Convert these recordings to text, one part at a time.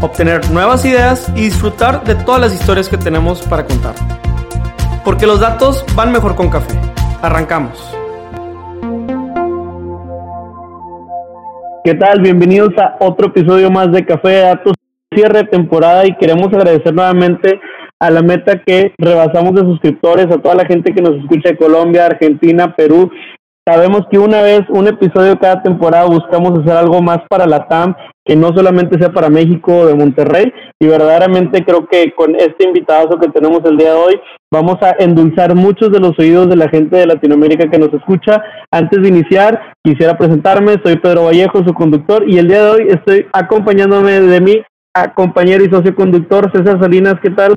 obtener nuevas ideas y disfrutar de todas las historias que tenemos para contar. Porque los datos van mejor con café. Arrancamos. ¿Qué tal? Bienvenidos a otro episodio más de Café de Datos, cierre de temporada y queremos agradecer nuevamente a la meta que rebasamos de suscriptores, a toda la gente que nos escucha de Colombia, Argentina, Perú. Sabemos que una vez, un episodio cada temporada, buscamos hacer algo más para la TAM, que no solamente sea para México o de Monterrey. Y verdaderamente creo que con este invitado que tenemos el día de hoy, vamos a endulzar muchos de los oídos de la gente de Latinoamérica que nos escucha. Antes de iniciar, quisiera presentarme. Soy Pedro Vallejo, su conductor, y el día de hoy estoy acompañándome de mi compañero y socio conductor, César Salinas. ¿Qué tal?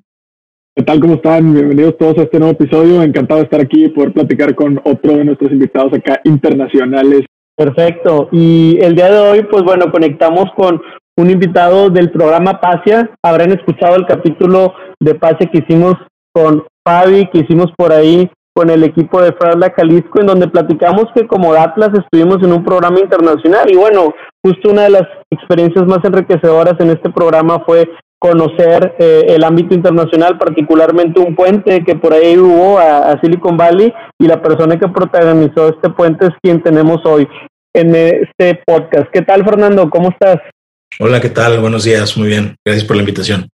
¿Qué tal? ¿Cómo están? Bienvenidos todos a este nuevo episodio. Encantado de estar aquí y poder platicar con otro de nuestros invitados acá internacionales. Perfecto. Y el día de hoy, pues bueno, conectamos con un invitado del programa Pasia. Habrán escuchado el capítulo de Pasia que hicimos con Fabi, que hicimos por ahí con el equipo de Frasla Jalisco, en donde platicamos que como Atlas estuvimos en un programa internacional. Y bueno, justo una de las experiencias más enriquecedoras en este programa fue conocer eh, el ámbito internacional, particularmente un puente que por ahí hubo a, Silicon Valley y la persona que protagonizó este puente es quien tenemos hoy en este podcast. ¿Qué tal, Fernando? ¿Cómo estás? Hola, ¿qué tal? Buenos días, muy bien. Gracias por la invitación.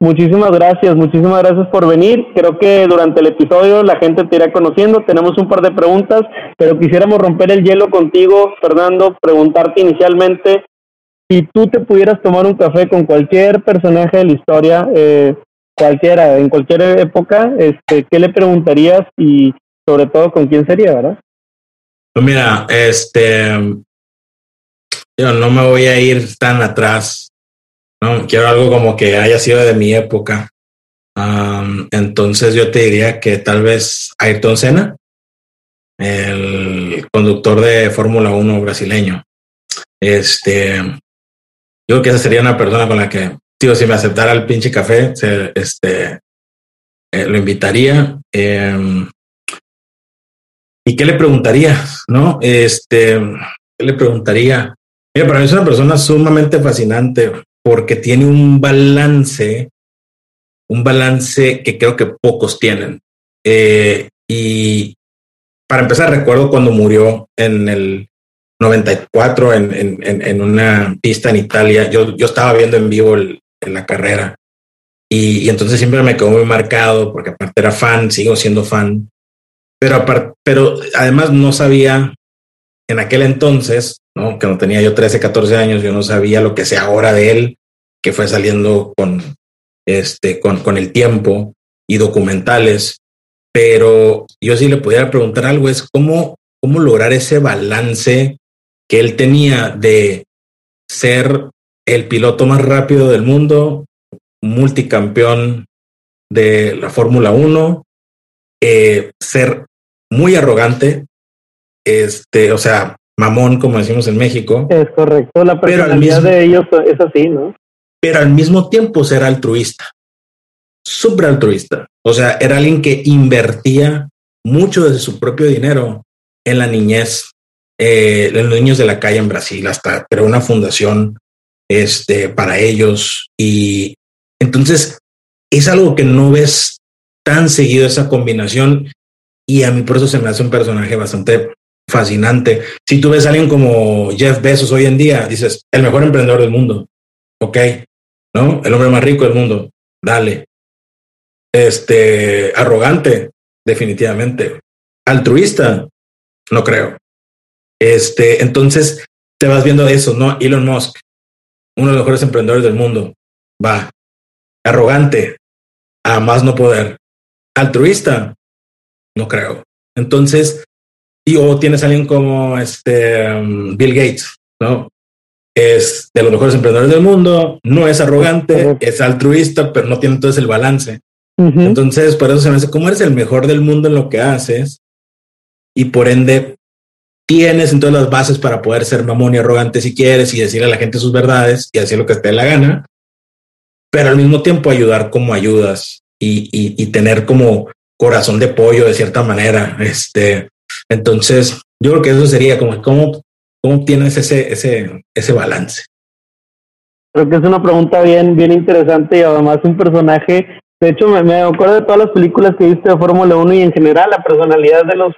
Muchísimas gracias, muchísimas gracias por venir. Creo que durante el episodio la gente te irá conociendo. Tenemos un par de preguntas, pero quisiéramos romper el hielo contigo, Fernando, preguntarte inicialmente si tú te pudieras tomar un café con cualquier personaje de la historia, eh, cualquiera, en cualquier época, este, ¿qué le preguntarías y sobre todo con quién sería, verdad? Pues mira, este, yo no me voy a ir tan atrás, no quiero algo como que haya sido de mi época. entonces yo te diría que tal vez Ayrton Senna, el conductor de Fórmula 1 brasileño. Este, yo creo que esa sería una persona con la que, tío, si me aceptara el pinche café, este, eh, lo invitaría. Em, ¿Y qué le preguntaría? ¿No? Este, ¿qué le preguntaría? Mira, para mí es una persona sumamente fascinante porque tiene un balance, un balance que creo que pocos tienen. Eh, y para empezar, recuerdo cuando murió en el 94 en, en, en, una pista en Italia. Yo, yo estaba viendo en vivo el, en la carrera y, entonces siempre me quedó muy marcado porque aparte era fan, sigo siendo fan, pero, aparte, pero además no sabía en aquel entonces, ¿no? que no tenía yo 13, 14 años, yo no sabía lo que sé ahora de él, que fue saliendo con, este, con, con el tiempo y documentales. Pero yo sí le pudiera preguntar algo, es cómo, cómo lograr ese balance que él tenía de ser el piloto más rápido del mundo, multicampeón de la Fórmula 1, eh, ser muy arrogante, este, o sea, mamón, como decimos en México. Es correcto, la personalidad de ellos es así, ¿no? Pero al mismo tiempo ser altruista, súper altruista. O sea, era alguien que invertía mucho de su propio dinero en la niñez eh, los niños de la calle en Brasil, hasta creó una fundación este, para ellos. Y entonces es algo que no ves tan seguido esa combinación y a mí por eso se me hace un personaje bastante fascinante. Si tú ves a alguien como Jeff Bezos hoy en día, dices, el mejor emprendedor del mundo, ok, ¿no? El hombre más rico del mundo, dale. Este, arrogante, definitivamente. Altruista, no creo. Este, entonces te vas viendo eso, ¿no? Elon Musk, uno de los mejores emprendedores del mundo, va, arrogante, a más no poder, altruista, no creo. Entonces, y o tienes a alguien como este um, Bill Gates, ¿no? es de los mejores emprendedores del mundo, no es arrogante, es altruista, pero no tiene entonces el balance. Entonces, por eso se me hace, como eres el mejor del mundo en lo que haces? Y por ende, tienes entonces las bases para poder ser mamón y arrogante si quieres y decirle a la gente sus verdades y hacer lo que te dé la gana, pero al mismo tiempo ayudar como ayudas y, y, tener como corazón de pollo de cierta manera. Este, entonces, yo creo que eso sería como cómo, cómo tienes ese, ese, ese balance. Creo que es una pregunta bien, bien interesante y además un personaje de hecho, me, me, acuerdo de todas las películas que viste de Fórmula 1 y en general la personalidad de los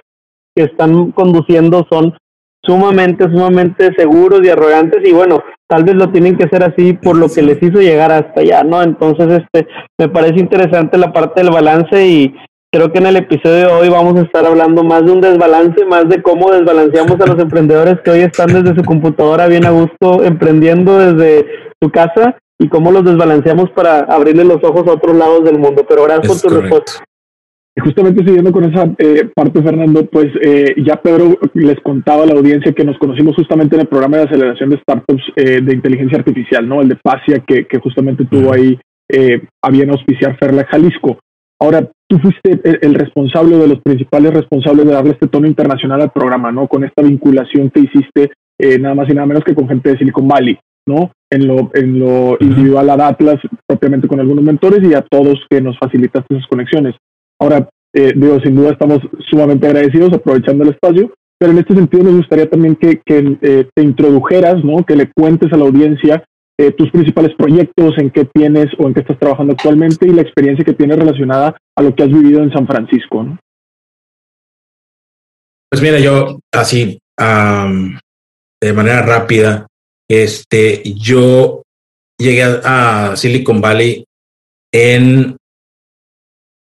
que están conduciendo son sumamente, sumamente seguros y arrogantes y bueno, tal vez lo tienen que hacer así por lo que les hizo llegar hasta allá, ¿no? Entonces, este, me parece interesante la parte del balance y creo que en el episodio de hoy vamos a estar hablando más de un desbalance, más de cómo desbalanceamos a los emprendedores que hoy están desde su computadora bien a gusto emprendiendo desde su casa y cómo los desbalanceamos para abrirle los ojos a otros lados del mundo. Pero gracias por tu respuesta. Justamente siguiendo con esa eh, parte, Fernando, pues eh, ya Pedro les contaba a la audiencia que nos conocimos justamente en el programa de aceleración de startups eh, de inteligencia artificial, ¿no? El de Pasia, que, que justamente tuvo ahí a bien auspiciar Ferla Jalisco. Ahora, tú fuiste el, responsable de los principales responsables de darle este tono internacional al programa, ¿no? Con esta vinculación que hiciste nada más y nada menos que con gente de Silicon Valley. ¿no? En lo, en lo individual a Atlas, propiamente con algunos mentores y a todos que nos facilitaste esas conexiones. Ahora, eh, digo, sin duda estamos sumamente agradecidos aprovechando el espacio, pero en este sentido me gustaría también que, eh, te introdujeras, ¿no? Que le cuentes a la audiencia eh, tus principales proyectos, en qué tienes o en qué estás trabajando actualmente y la experiencia que tienes relacionada a lo que has vivido en San Francisco, ¿no? Pues mira, yo así, de manera rápida, este, yo llegué a, Silicon Valley en,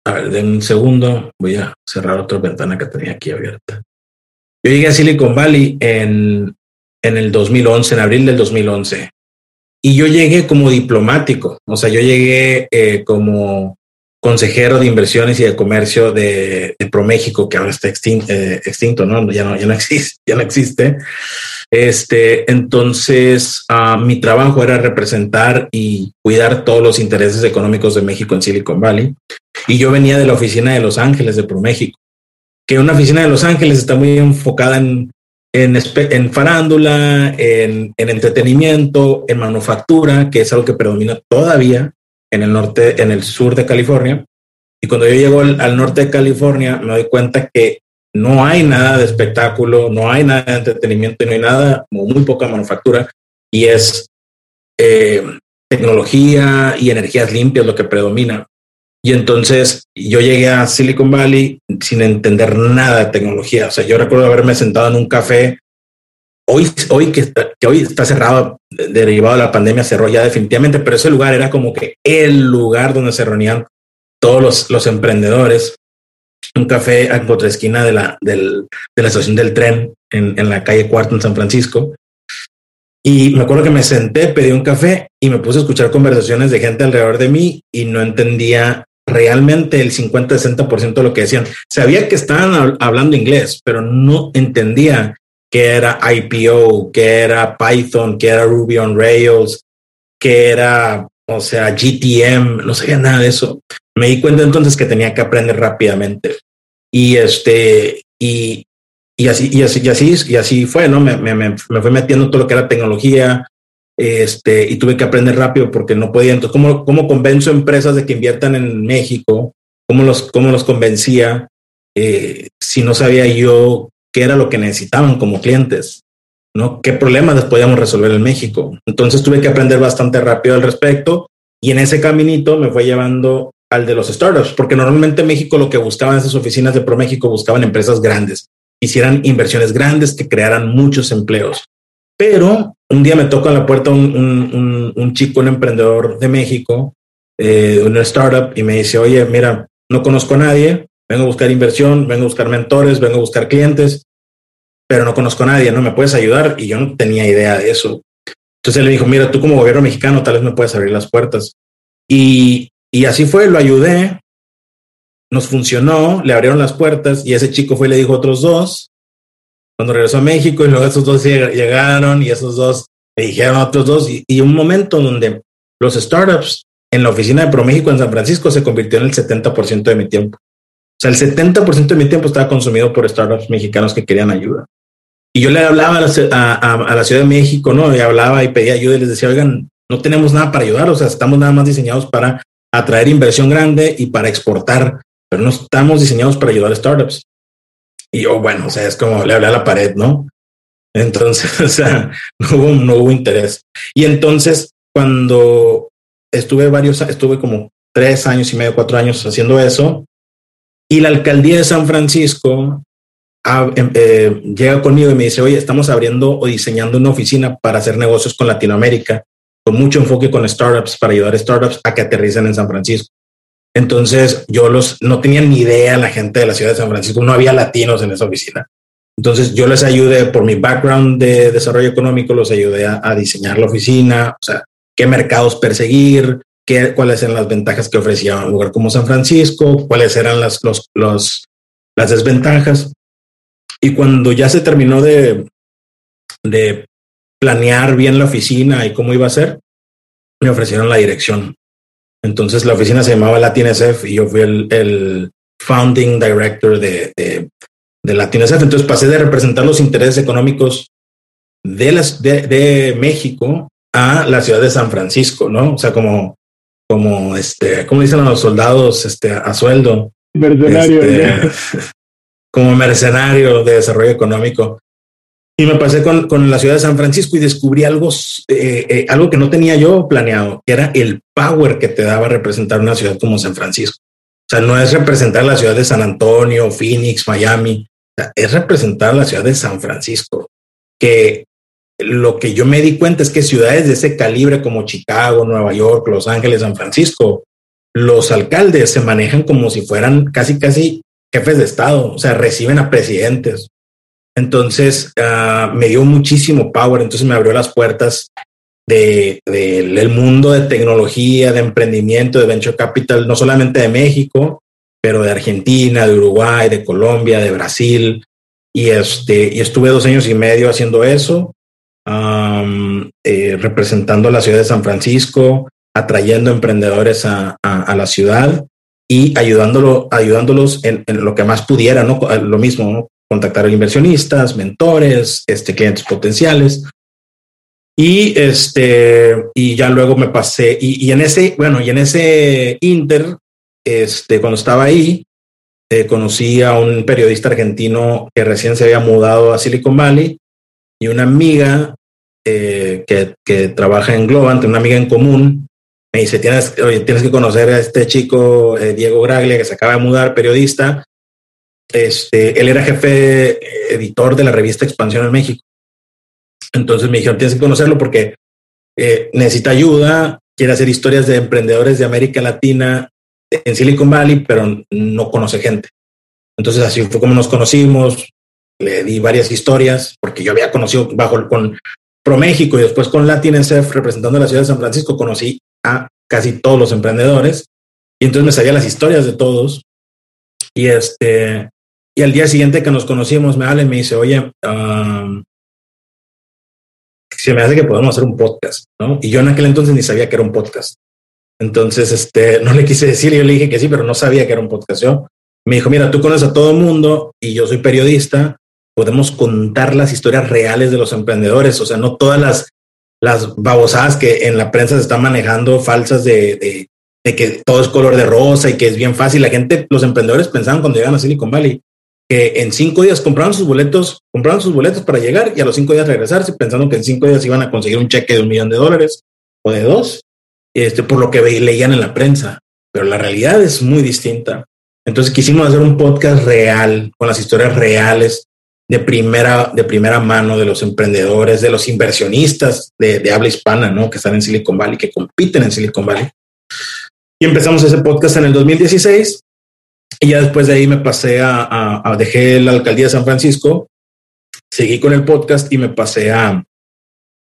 a ver, de un segundo, voy a cerrar otra ventana que tenía aquí abierta. Yo llegué a Silicon Valley en, en el 2011, en abril del 2011. Y yo llegué como diplomático, o sea, yo llegué eh, como consejero de inversiones y de comercio de, de ProMéxico, que ahora está extinto, eh, extinto ¿no? Ya, ¿no? ya no existe, ya no existe. Este, entonces, uh, mi trabajo era representar y cuidar todos los intereses económicos de México en Silicon Valley. Y yo venía de la oficina de Los Ángeles de ProMéxico, que una oficina de Los Ángeles está muy enfocada en, en, en farándula, en, en entretenimiento, en manufactura, que es algo que predomina todavía en el norte, en el sur de California. Y cuando yo llego al, al norte de California, me doy cuenta que no hay nada de espectáculo, no hay nada de entretenimiento y no hay nada, muy poca manufactura, y es eh, tecnología y energías limpias lo que predomina. Y entonces yo llegué a Silicon Valley sin entender nada de tecnología. O sea, yo recuerdo haberme sentado en un café. Hoy, hoy que, que hoy está cerrado, derivado de la pandemia, cerró ya definitivamente, pero ese lugar era como que el lugar donde se reunían todos los, los emprendedores un café a otra esquina de la, del, de la estación del tren en, en, la calle Cuarto en San Francisco. Y me acuerdo que me senté, pedí un café y me puse a escuchar conversaciones de gente alrededor de mí y no entendía realmente el 50-60% de lo que decían. Sabía que estaban hablando inglés, pero no entendía qué era IPO, qué era Python, qué era Ruby on Rails, qué era, o sea, GTM, no sabía nada de eso. Me di cuenta entonces que tenía que aprender rápidamente. Y este, y, y así, y así, y así, y así fue, ¿no? Me, me, me, fue metiendo todo lo que era tecnología, este, y tuve que aprender rápido porque no podía. Entonces, ¿cómo, cómo convenzo empresas de que inviertan en México? ¿Cómo los, cómo los convencía eh, si no sabía yo qué era lo que necesitaban como clientes? ¿no? ¿Qué problemas les podíamos resolver en México? Entonces tuve que aprender bastante rápido al respecto y en ese caminito me fue llevando al de los startups, porque normalmente en México lo que buscaban esas oficinas de ProMéxico buscaban empresas grandes, hicieran inversiones grandes que crearan muchos empleos. Pero un día me toca en la puerta un, chico, un emprendedor de México, eh, una startup, y me dice, oye, mira, no conozco a nadie, vengo a buscar inversión, vengo a buscar mentores, vengo a buscar clientes, pero no conozco a nadie, ¿no me puedes ayudar? Y yo no tenía idea de eso. Entonces él le dijo, mira, tú como gobierno mexicano tal vez me puedes abrir las puertas. Y y así fue, lo ayudé, nos funcionó, le abrieron las puertas y ese chico fue y le dijo a otros dos. Cuando regresó a México y luego esos dos llegaron y esos dos Me dijeron otros dos y, y un momento donde los startups en la oficina de ProMéxico en San Francisco se convirtió en el 70% de mi tiempo. Sea, el 70% de mi tiempo estaba consumido por startups mexicanos que querían ayuda. Y yo le hablaba a la, a, la, Ciudad de México, ¿no? Y hablaba y pedía ayuda y les decía, oigan, no tenemos nada para ayudar, o sea, estamos nada más diseñados para atraer inversión grande y para exportar, pero no estamos diseñados para ayudar a startups. Y yo, bueno, o sea, es como le hablé a la pared, ¿no? Entonces, o sea, no hubo, no hubo interés. Y entonces, cuando estuve varios, estuve como tres años y medio, cuatro años haciendo eso, y la alcaldía de San Francisco em, eh, llega conmigo y me dice, oye, estamos abriendo o diseñando una oficina para hacer negocios con Latinoamérica, con mucho enfoque con startups, para ayudar a startups a que aterricen en San Francisco. Entonces yo los no tenía ni idea la gente de la ciudad de San Francisco, no había latinos en esa oficina. Entonces yo les ayudé por mi background de desarrollo económico, los ayudé a, diseñar la oficina, o sea, qué mercados perseguir, qué, cuáles eran las ventajas que ofrecía un lugar como San Francisco, cuáles eran las, los, los, las desventajas. Y cuando ya se terminó de, de planear bien la oficina y cómo iba a ser, me ofrecieron la dirección. Entonces la oficina se llamaba LatinSF y yo fui el, el founding director de, de, de LatinSF. Entonces pasé de representar los intereses económicos de, las, de, de, México a la ciudad de San Francisco, ¿no? O sea, como, como este, como dicen los soldados este, a sueldo. Mercenario. Este, como mercenario de desarrollo económico. Y me pasé con, con, la ciudad de San Francisco y descubrí algo, eh, eh, algo que no tenía yo planeado, que era el power que te daba representar una ciudad como San Francisco. O sea, no es representar la ciudad de San Antonio, Phoenix, Miami, o sea, es representar la ciudad de San Francisco, que lo que yo me di cuenta es que ciudades de ese calibre como Chicago, Nueva York, Los Ángeles, San Francisco, los alcaldes se manejan como si fueran casi, casi jefes de Estado, o sea, reciben a presidentes, entonces uh, me dio muchísimo power, entonces me abrió las puertas del de, mundo de tecnología, de emprendimiento, de venture capital, no solamente de México, pero de Argentina, de Uruguay, de Colombia, de Brasil. Y, este, y estuve dos años y medio haciendo eso, eh, representando a la ciudad de San Francisco, atrayendo emprendedores a, la ciudad y ayudándolo, ayudándolos en, lo que más pudiera, ¿no? Lo mismo, contactar a inversionistas, mentores, este, clientes potenciales. Y este, y ya luego me pasé, y, y, en ese, bueno, y en ese inter, este, cuando estaba ahí, eh, conocí a un periodista argentino que recién se había mudado a Silicon Valley y una amiga eh, que, que, trabaja en Globant, una amiga en común, me dice, tienes, oye, tienes que conocer a este chico, eh, Diego Graglia, que se acaba de mudar, periodista, este, él era jefe eh, editor de la revista Expansión en México. Entonces me dijeron, tienes que conocerlo porque eh, necesita ayuda, quiere hacer historias de emprendedores de América Latina en Silicon Valley, pero no conoce gente. Entonces así fue como nos conocimos, le di varias historias, porque yo había conocido bajo con ProMéxico y después con Latin representando la ciudad de San Francisco, conocí a casi todos los emprendedores y entonces me sabía las historias de todos. Y este, y al día siguiente que nos conocimos, me habla y me dice, oye, um, se me hace que podemos hacer un podcast, ¿no? Y yo en aquel entonces ni sabía que era un podcast. Entonces, este, no le quise decir, yo le dije que sí, pero no sabía que era un podcast. Yo me dijo, mira, tú conoces a todo el mundo y yo soy periodista, podemos contar las historias reales de los emprendedores, o sea, no todas las, las babosadas que en la prensa se están manejando falsas de, de, que todo es color de rosa y que es bien fácil. La gente, los emprendedores pensaban cuando llegan a Silicon Valley, que en cinco días compraron sus boletos, compraron sus boletos para llegar y a los cinco días regresarse, pensando que en cinco días iban a conseguir un cheque de un millón de dólares o de dos, este, por lo que leían en la prensa. Pero la realidad es muy distinta. Entonces quisimos hacer un podcast real, con las historias reales de primera, de primera mano de los emprendedores, de los inversionistas de, habla hispana, ¿no? Que están en Silicon Valley, que compiten en Silicon Valley. Y empezamos ese podcast en el 2016 y ya después de ahí me pasé a, a, a, dejé la alcaldía de San Francisco, seguí con el podcast y me pasé a,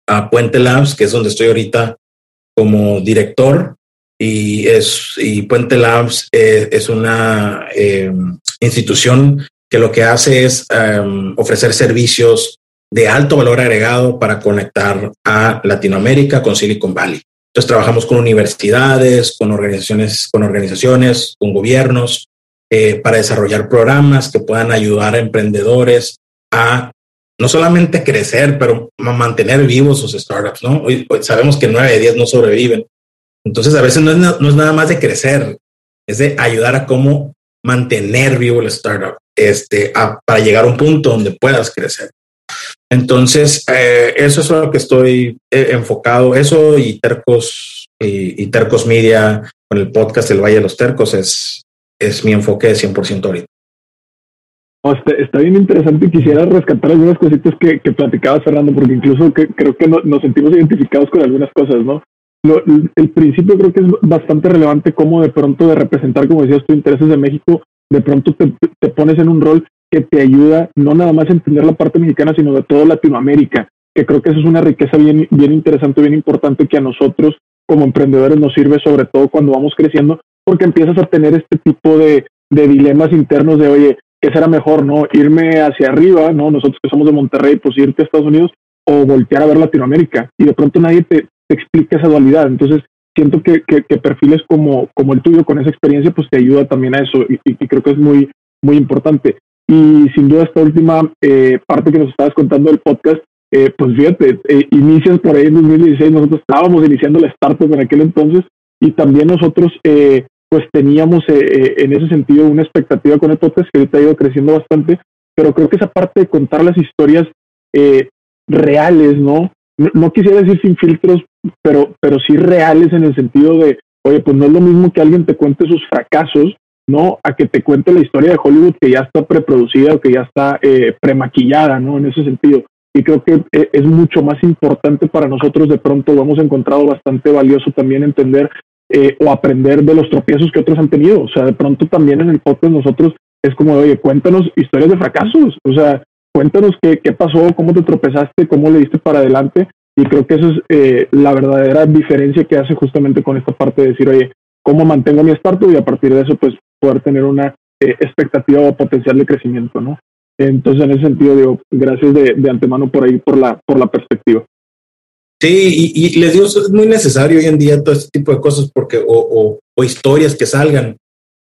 a Puente Labs, que es donde estoy ahorita como director. Y, es, y Puente Labs eh, es una eh, institución que lo que hace es um, ofrecer servicios de alto valor agregado para conectar a Latinoamérica con Silicon Valley. Entonces trabajamos con universidades, con organizaciones, con organizaciones, con gobiernos, eh, para desarrollar programas que puedan ayudar a emprendedores a no solamente crecer, pero mantener vivos sus startups, ¿no? Hoy, sabemos que nueve de diez no sobreviven. Entonces, a veces no es, no es, nada más de crecer, es de ayudar a cómo mantener vivo el startup, este, para llegar a un punto donde puedas crecer. Entonces, eh, eso es lo que estoy eh, enfocado, eso y Tercos y, y, Tercos Media con el podcast El Valle de los Tercos es, es mi enfoque de 100% ahorita. está, bien interesante y quisiera rescatar algunas cositas que, que platicabas, Fernando, porque incluso que, creo que nos sentimos identificados con algunas cosas, ¿no? el principio creo que es bastante relevante como de pronto de representar, como decías tú, intereses de México, de pronto te, te, pones en un rol que te ayuda no nada más a entender la parte mexicana, sino de toda Latinoamérica, que creo que eso es una riqueza bien, bien interesante, bien importante que a nosotros como emprendedores nos sirve sobre todo cuando vamos creciendo, porque empiezas a tener este tipo de, de dilemas internos de, oye, ¿qué será mejor, no? Irme hacia arriba, ¿no? Nosotros que somos de Monterrey, pues irte a Estados Unidos o voltear a ver Latinoamérica. Y de pronto nadie te, explica esa dualidad. Entonces, siento que, que, perfiles como, como el tuyo con esa experiencia, pues te ayuda también a eso y, creo que es muy, muy importante. Y sin duda esta última eh, parte que nos estabas contando del podcast, eh, pues fíjate, eh, inicias por ahí en 2016, nosotros estábamos iniciando la startup en aquel entonces y también nosotros pues teníamos en ese sentido una expectativa con el podcast que ahorita ha ido creciendo bastante, pero creo que esa parte de contar las historias reales, ¿no? ¿no? quisiera decir sin filtros, pero, pero sí reales en el sentido de, oye, pues no es lo mismo que alguien te cuente sus fracasos, ¿no? A que te cuente la historia de Hollywood que ya está preproducida o que ya está eh, premaquillada, ¿no? En ese sentido. Y creo que eh, es mucho más importante para nosotros, de pronto lo hemos encontrado bastante valioso también entender eh, o aprender de los tropiezos que otros han tenido. O sea, de pronto también en el podcast nosotros es como, oye, cuéntanos historias de fracasos. O sea, cuéntanos qué, qué pasó, cómo te tropezaste, cómo le diste para adelante. Y creo que esa es eh, la verdadera diferencia que hace justamente con esta parte de decir, oye, ¿cómo mantengo mi startup? Y a partir de eso, pues poder tener una eh, expectativa o potencial de crecimiento, ¿no? Entonces, en ese sentido, digo, gracias de, de antemano por ahí, por la, por la perspectiva. Sí, y, les digo, es muy necesario hoy en día todo este tipo de cosas porque, o, o, o historias que salgan,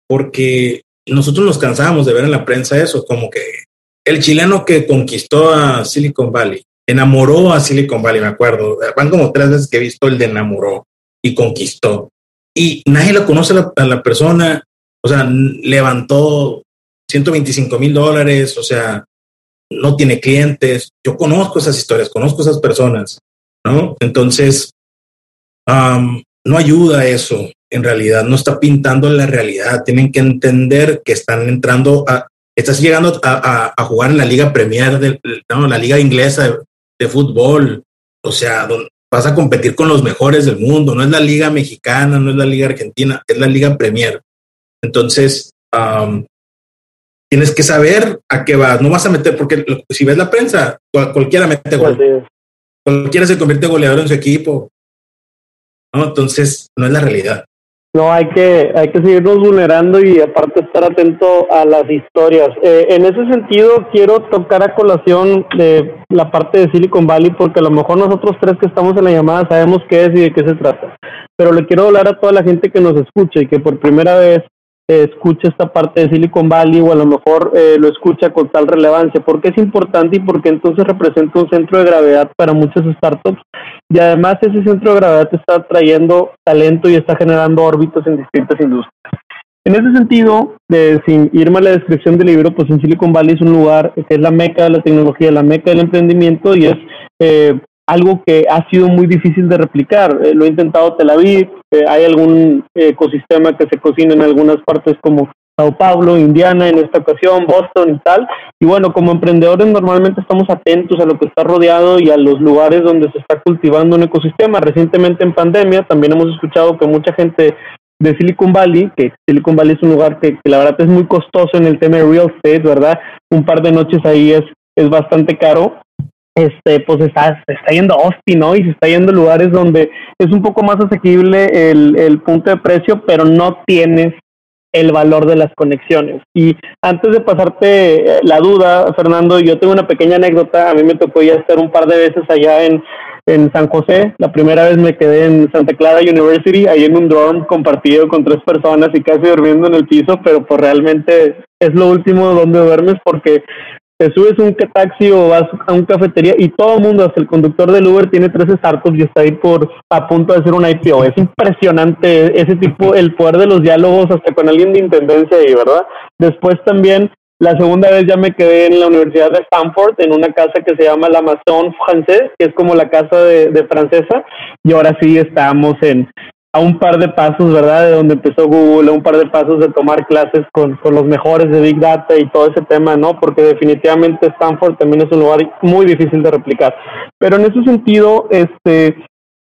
porque nosotros nos cansamos de ver en la prensa eso, como que el chileno que conquistó a Silicon Valley, enamoró a Silicon Valley, me acuerdo. Van como tres veces que he visto el de enamoró y conquistó. Y nadie lo conoce a la, persona. O sea, levantó 125 mil dólares, o sea, no tiene clientes. Yo conozco esas historias, conozco esas personas, ¿no? Entonces, no ayuda eso en realidad, no está pintando la realidad. Tienen que entender que están entrando a, estás llegando a, jugar en la liga premier, de, la liga inglesa de, fútbol, o sea, vas a competir con los mejores del mundo, no es la liga mexicana, no es la liga argentina, es la liga premier. Entonces, tienes que saber a qué vas, no vas a meter, porque si ves la prensa, cualquiera mete gol. Cualquiera se convierte en goleador en su equipo. ¿no? Entonces, no es la realidad. No, hay que, hay que seguirnos vulnerando y aparte estar atento a las historias. Eh, en ese sentido, quiero tocar a colación de la parte de Silicon Valley porque a lo mejor nosotros tres que estamos en la llamada sabemos qué es y de qué se trata. Pero le quiero hablar a toda la gente que nos escucha y que por primera vez escucha esta parte de Silicon Valley o a lo mejor eh, lo escucha con tal relevancia, porque es importante y porque entonces representa un centro de gravedad para muchas startups y además ese centro de gravedad está trayendo talento y está generando órbitas en distintas industrias. En ese sentido, sin irme a la descripción del libro, pues en Silicon Valley es un lugar que es la meca de la tecnología, la meca del emprendimiento y es eh, algo que ha sido muy difícil de replicar. Eh, lo ha intentado Tel Aviv, eh, hay algún ecosistema que se cocina en algunas partes como Sao Paulo, Indiana en esta ocasión, Boston y tal. Y bueno, como emprendedores normalmente estamos atentos a lo que está rodeado y a los lugares donde se está cultivando un ecosistema. Recientemente en pandemia también hemos escuchado que mucha gente de Silicon Valley, que Silicon Valley es un lugar que, que la verdad es muy costoso en el tema de real estate, ¿verdad? Un par de noches ahí es, es bastante caro este, pues está, está yendo a Austin, ¿no? Y se está yendo a lugares donde es un poco más asequible el, el punto de precio, pero no tienes el valor de las conexiones. Y antes de pasarte eh, la duda, Fernando, yo tengo una pequeña anécdota. A mí me tocó ya estar un par de veces allá en, en San José. La primera vez me quedé en Santa Clara University, ahí en un dorm compartido con tres personas y casi durmiendo en el piso, pero pues realmente es lo último donde duermes porque te subes un taxi o vas a una cafetería y todo el mundo, hasta el conductor del Uber, tiene tres startups y está ahí por a punto de hacer un IPO. Es impresionante ese tipo, el poder de los diálogos hasta con alguien de intendencia ahí, ¿verdad? Después también, la segunda vez ya me quedé en la Universidad de Stanford, en una casa que se llama la Maison Française, que es como la casa de, de francesa, y ahora sí estamos en, a un par de pasos, ¿verdad? De donde empezó Google, a un par de pasos de tomar clases con, con, los mejores de Big Data y todo ese tema, ¿no? Porque definitivamente Stanford también es un lugar muy difícil de replicar. Pero en ese sentido, este,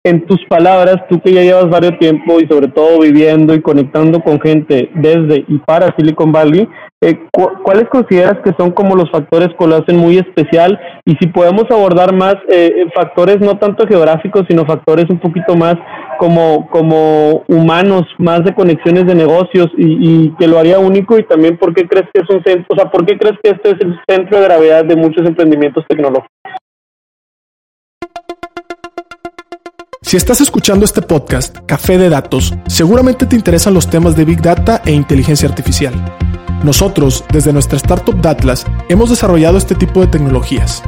en tus palabras, tú que ya llevas varios tiempo y sobre todo viviendo y conectando con gente desde y para Silicon Valley, eh, ¿cuáles consideras que son como los factores que lo hacen muy especial? Y si podemos abordar más eh, factores no tanto geográficos, sino factores un poquito más como, como humanos, más de conexiones de negocios y, y que lo haría único y también por qué crees que es un centro, o sea, ¿por qué crees que este es el centro de gravedad de muchos emprendimientos tecnológicos? Si estás escuchando este podcast, Café de Datos, seguramente te interesan los temas de Big Data e inteligencia artificial. Nosotros, desde nuestra startup Datlas, hemos desarrollado este tipo de tecnologías.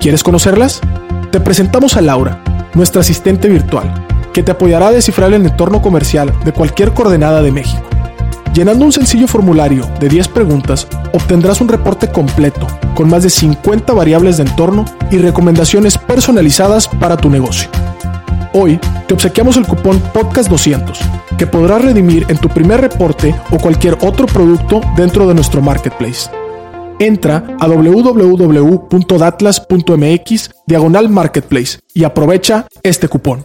¿Quieres conocerlas? Te presentamos a Laura, nuestra asistente virtual, que te apoyará a descifrar el entorno comercial de cualquier coordenada de México. Llenando un sencillo formulario de 10 preguntas, obtendrás un reporte completo, con más de 50 variables de entorno y recomendaciones personalizadas para tu negocio. Hoy te obsequiamos el cupón Podcast200, que podrás redimir en tu primer reporte o cualquier otro producto dentro de nuestro marketplace. Entra a www.datlas.mx diagonal marketplace y aprovecha este cupón.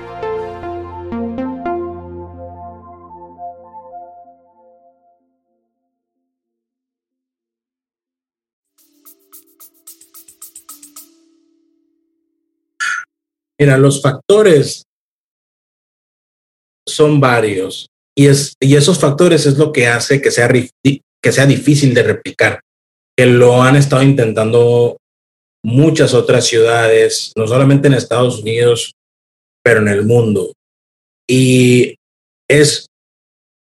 Mira, los factores son varios. Y, es, y esos factores es lo que hace que sea, que sea difícil de replicar, que lo han estado intentando muchas otras ciudades, no solamente en Estados Unidos, pero en el mundo. Y es,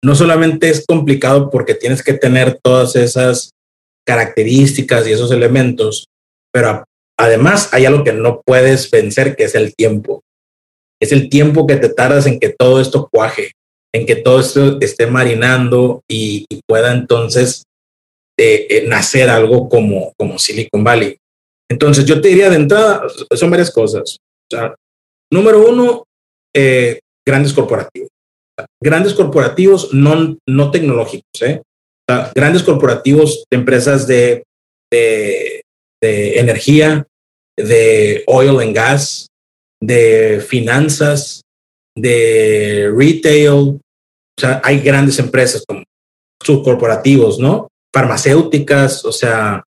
no solamente es complicado porque tienes que tener todas esas características y esos elementos, pero además hay algo que no puedes vencer, que es el tiempo. Es el tiempo que te tardas en que todo esto cuaje en que todo esto esté marinando y, pueda entonces eh, eh, nacer algo como, como Silicon Valley. Entonces, yo te diría de entrada, son varias cosas. número uno, eh, grandes corporativos. grandes corporativos no, no tecnológicos, grandes corporativos de empresas de, de energía, de oil and gas, de finanzas, de retail, o sea, hay grandes empresas como subcorporativos, ¿no? Farmacéuticas, o sea,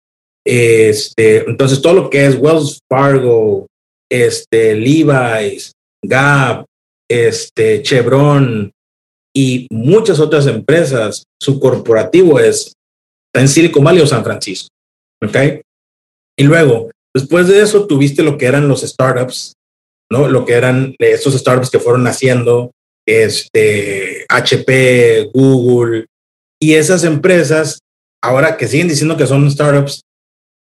este, entonces todo lo que es Wells Fargo, este, Levi's, Gap, este, Chevron y muchas otras empresas, su corporativo es en Silicon Valley o San Francisco, ¿ok? Y luego, después de eso, tuviste lo que eran los startups ¿no? Lo que eran estos startups que fueron haciendo, este, HP, Google, y esas empresas, ahora que siguen diciendo que son startups,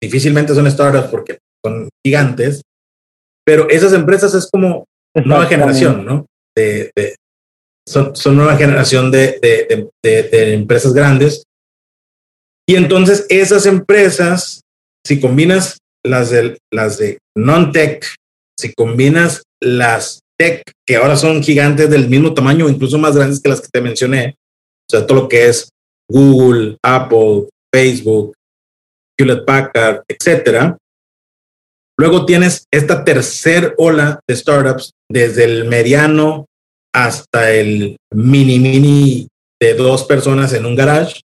difícilmente son startups porque son gigantes, pero esas empresas es como nueva generación, ¿no? De, son, son, nueva generación de, de, de, empresas grandes. Y entonces esas empresas, si combinas las de, las de non-tech, si combinas las tech, que ahora son gigantes del mismo tamaño, incluso más grandes que las que te mencioné, o sea, todo lo que es Google, Apple, Facebook, Hewlett Packard, etcétera. Luego tienes esta tercer ola de startups, desde el mediano hasta el mini mini de dos personas en un garage.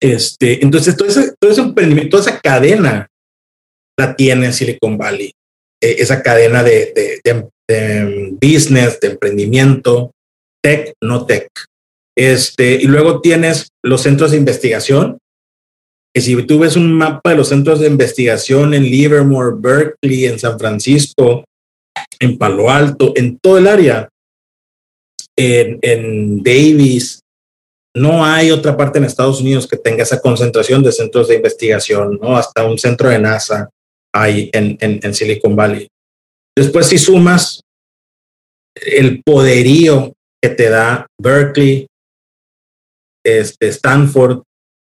Este, entonces, todo ese, todo ese emprendimiento, toda esa cadena la tiene Silicon Valley. E, esa cadena de, de, de, business, de emprendimiento, tech, no tech. Este, y luego tienes los centros de investigación, que si tú ves un mapa de los centros de investigación en Livermore, Berkeley, en San Francisco, en Palo Alto, en todo el área, en, en Davis, no hay otra parte en Estados Unidos que tenga esa concentración de centros de investigación, ¿no? Hasta un centro de NASA hay en, en, en Silicon Valley. Después, si sumas el poderío que te da Berkeley, este, Stanford,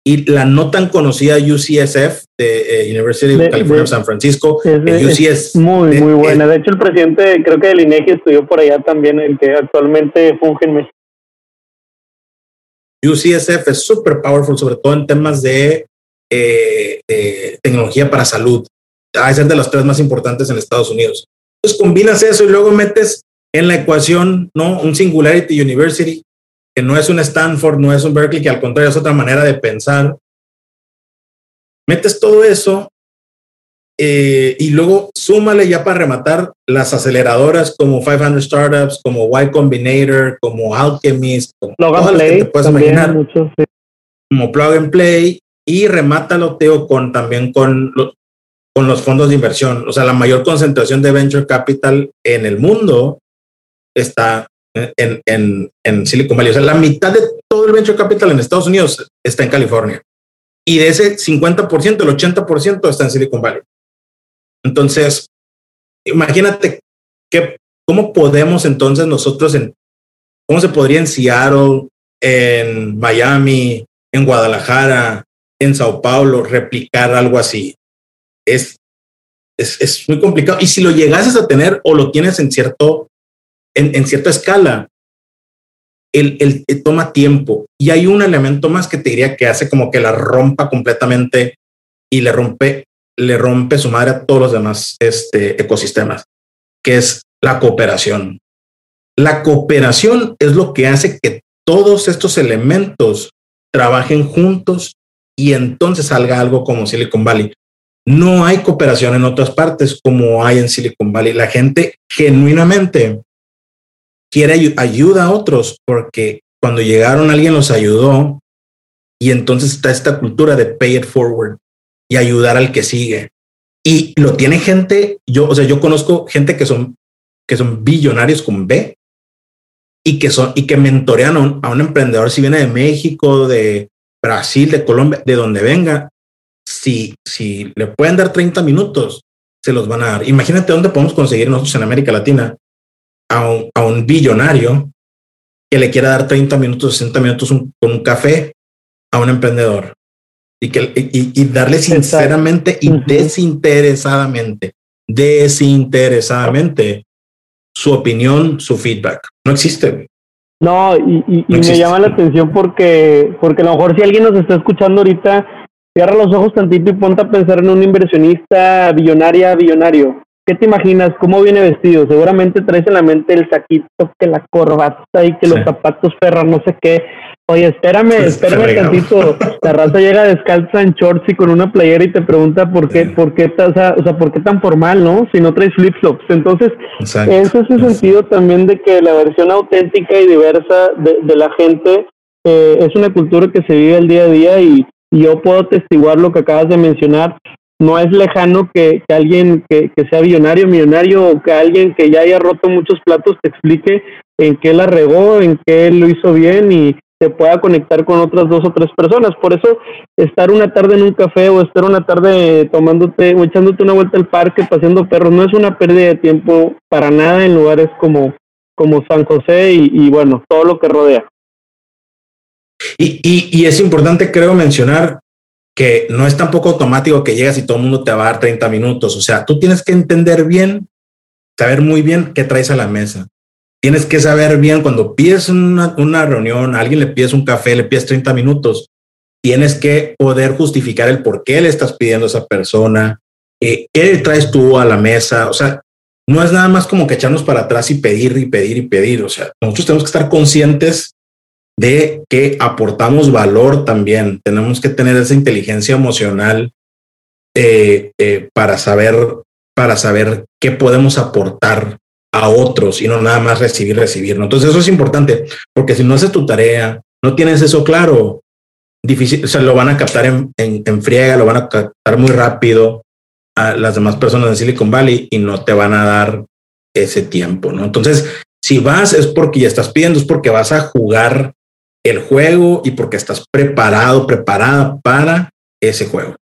y la no tan conocida UCSF de eh, University of California San Francisco. Es, muy, muy buena. De hecho, el presidente, creo que del INEGI estudió por allá también, el que actualmente funge en México. UCSF es súper powerful, sobre todo en temas de, eh, tecnología para salud. A ser de las tres más importantes en Estados Unidos. Entonces combinas eso y luego metes en la ecuación, ¿no? Un Singularity University que no es un Stanford, no es un Berkeley, que al contrario es otra manera de pensar. Metes todo eso eh, y luego súmale ya para rematar las aceleradoras como 500 Startups, como Y Combinator, como Alchemist, como las que te puedes imaginar, como Plug and Play y remátalo, Teo, con también con, con los fondos de inversión. O sea, la mayor concentración de venture capital en el mundo está en, en, en, Silicon Valley. O sea, la mitad de todo el venture capital en Estados Unidos está en California. Y de ese 50%, el 80% está en Silicon Valley. Entonces, imagínate que, cómo podemos entonces nosotros, en, cómo se podría en Seattle, en Miami, en Guadalajara, en Sao Paulo, replicar algo así. Es, es, es muy complicado. Y si lo llegases a tener o lo tienes en cierto en, cierta escala, el, el, toma tiempo. Y hay un elemento más que te diría que hace como que la rompa completamente y le rompe, le rompe su madre a todos los demás este, ecosistemas, que es la cooperación. La cooperación es lo que hace que todos estos elementos trabajen juntos y entonces salga algo como Silicon Valley. No hay cooperación en otras partes como hay en Silicon Valley. La gente genuinamente quiere ayuda a otros porque cuando llegaron alguien los ayudó y entonces está esta cultura de pay it forward y ayudar al que sigue. Y lo tiene gente, yo, o sea, yo conozco gente que son, que son billonarios con B y que son, y que mentorean a un, a un emprendedor si viene de México, de Brasil, de Colombia, de donde venga. Si, si le pueden dar 30 minutos, se los van a dar. Imagínate dónde podemos conseguir nosotros en América Latina a un, a un billonario que le quiera dar 30 minutos, 60 minutos con un café a un emprendedor y, que, y, darle sinceramente y desinteresadamente, desinteresadamente su opinión, su feedback. No existe. No, y, me llama la atención porque, porque a lo mejor si alguien nos está escuchando ahorita, cierra los ojos tantito y ponte a pensar en un inversionista billonaria, billonario. ¿Qué te imaginas? ¿Cómo viene vestido? Seguramente traes en la mente el saquito, que la corbata y que los zapatos ferran, no sé qué. Oye, espérame, espérame tantito. La raza llega descalza en shorts y con una playera y te pregunta por qué, por qué, o sea, o sea, por qué tan formal, ¿no? Si no traes flip-flops. Entonces, ese es el sentido también de que la versión auténtica y diversa de, la gente eh, es una cultura que se vive el día a día y, yo puedo testiguar lo que acabas de mencionar no es lejano que, alguien que, sea billonario, millonario o que alguien que ya haya roto muchos platos te explique en qué la regó, en qué lo hizo bien y se pueda conectar con otras dos o tres personas. Por eso, estar una tarde en un café o estar una tarde tomándote o echándote una vuelta al parque, paseando perros, no es una pérdida de tiempo para nada en lugares como, como San José y, bueno, todo lo que rodea. Y, y, es importante, creo, mencionar que no es tampoco automático que llegas y todo el mundo te va a dar 30 minutos. O sea, tú tienes que entender bien, saber muy bien qué traes a la mesa. Tienes que saber bien cuando pides una, una, reunión, a alguien le pides un café, le pides 30 minutos, tienes que poder justificar el por qué le estás pidiendo a esa persona, eh, qué traes tú a la mesa, o sea, no es nada más como que echarnos para atrás y pedir y pedir y pedir, o sea, nosotros tenemos que estar conscientes de que aportamos valor también, tenemos que tener esa inteligencia emocional eh, eh, para saber para saber qué podemos aportar a otros y no nada más recibir, recibir. Entonces eso es importante, porque si no haces tu tarea, no tienes eso claro, difícil, o sea, lo van a captar en, en, friega, lo van a captar muy rápido a las demás personas de Silicon Valley y no te van a dar ese tiempo, ¿no? Entonces, si vas es porque ya estás pidiendo, es porque vas a jugar el juego y porque estás preparado, preparada para ese juego.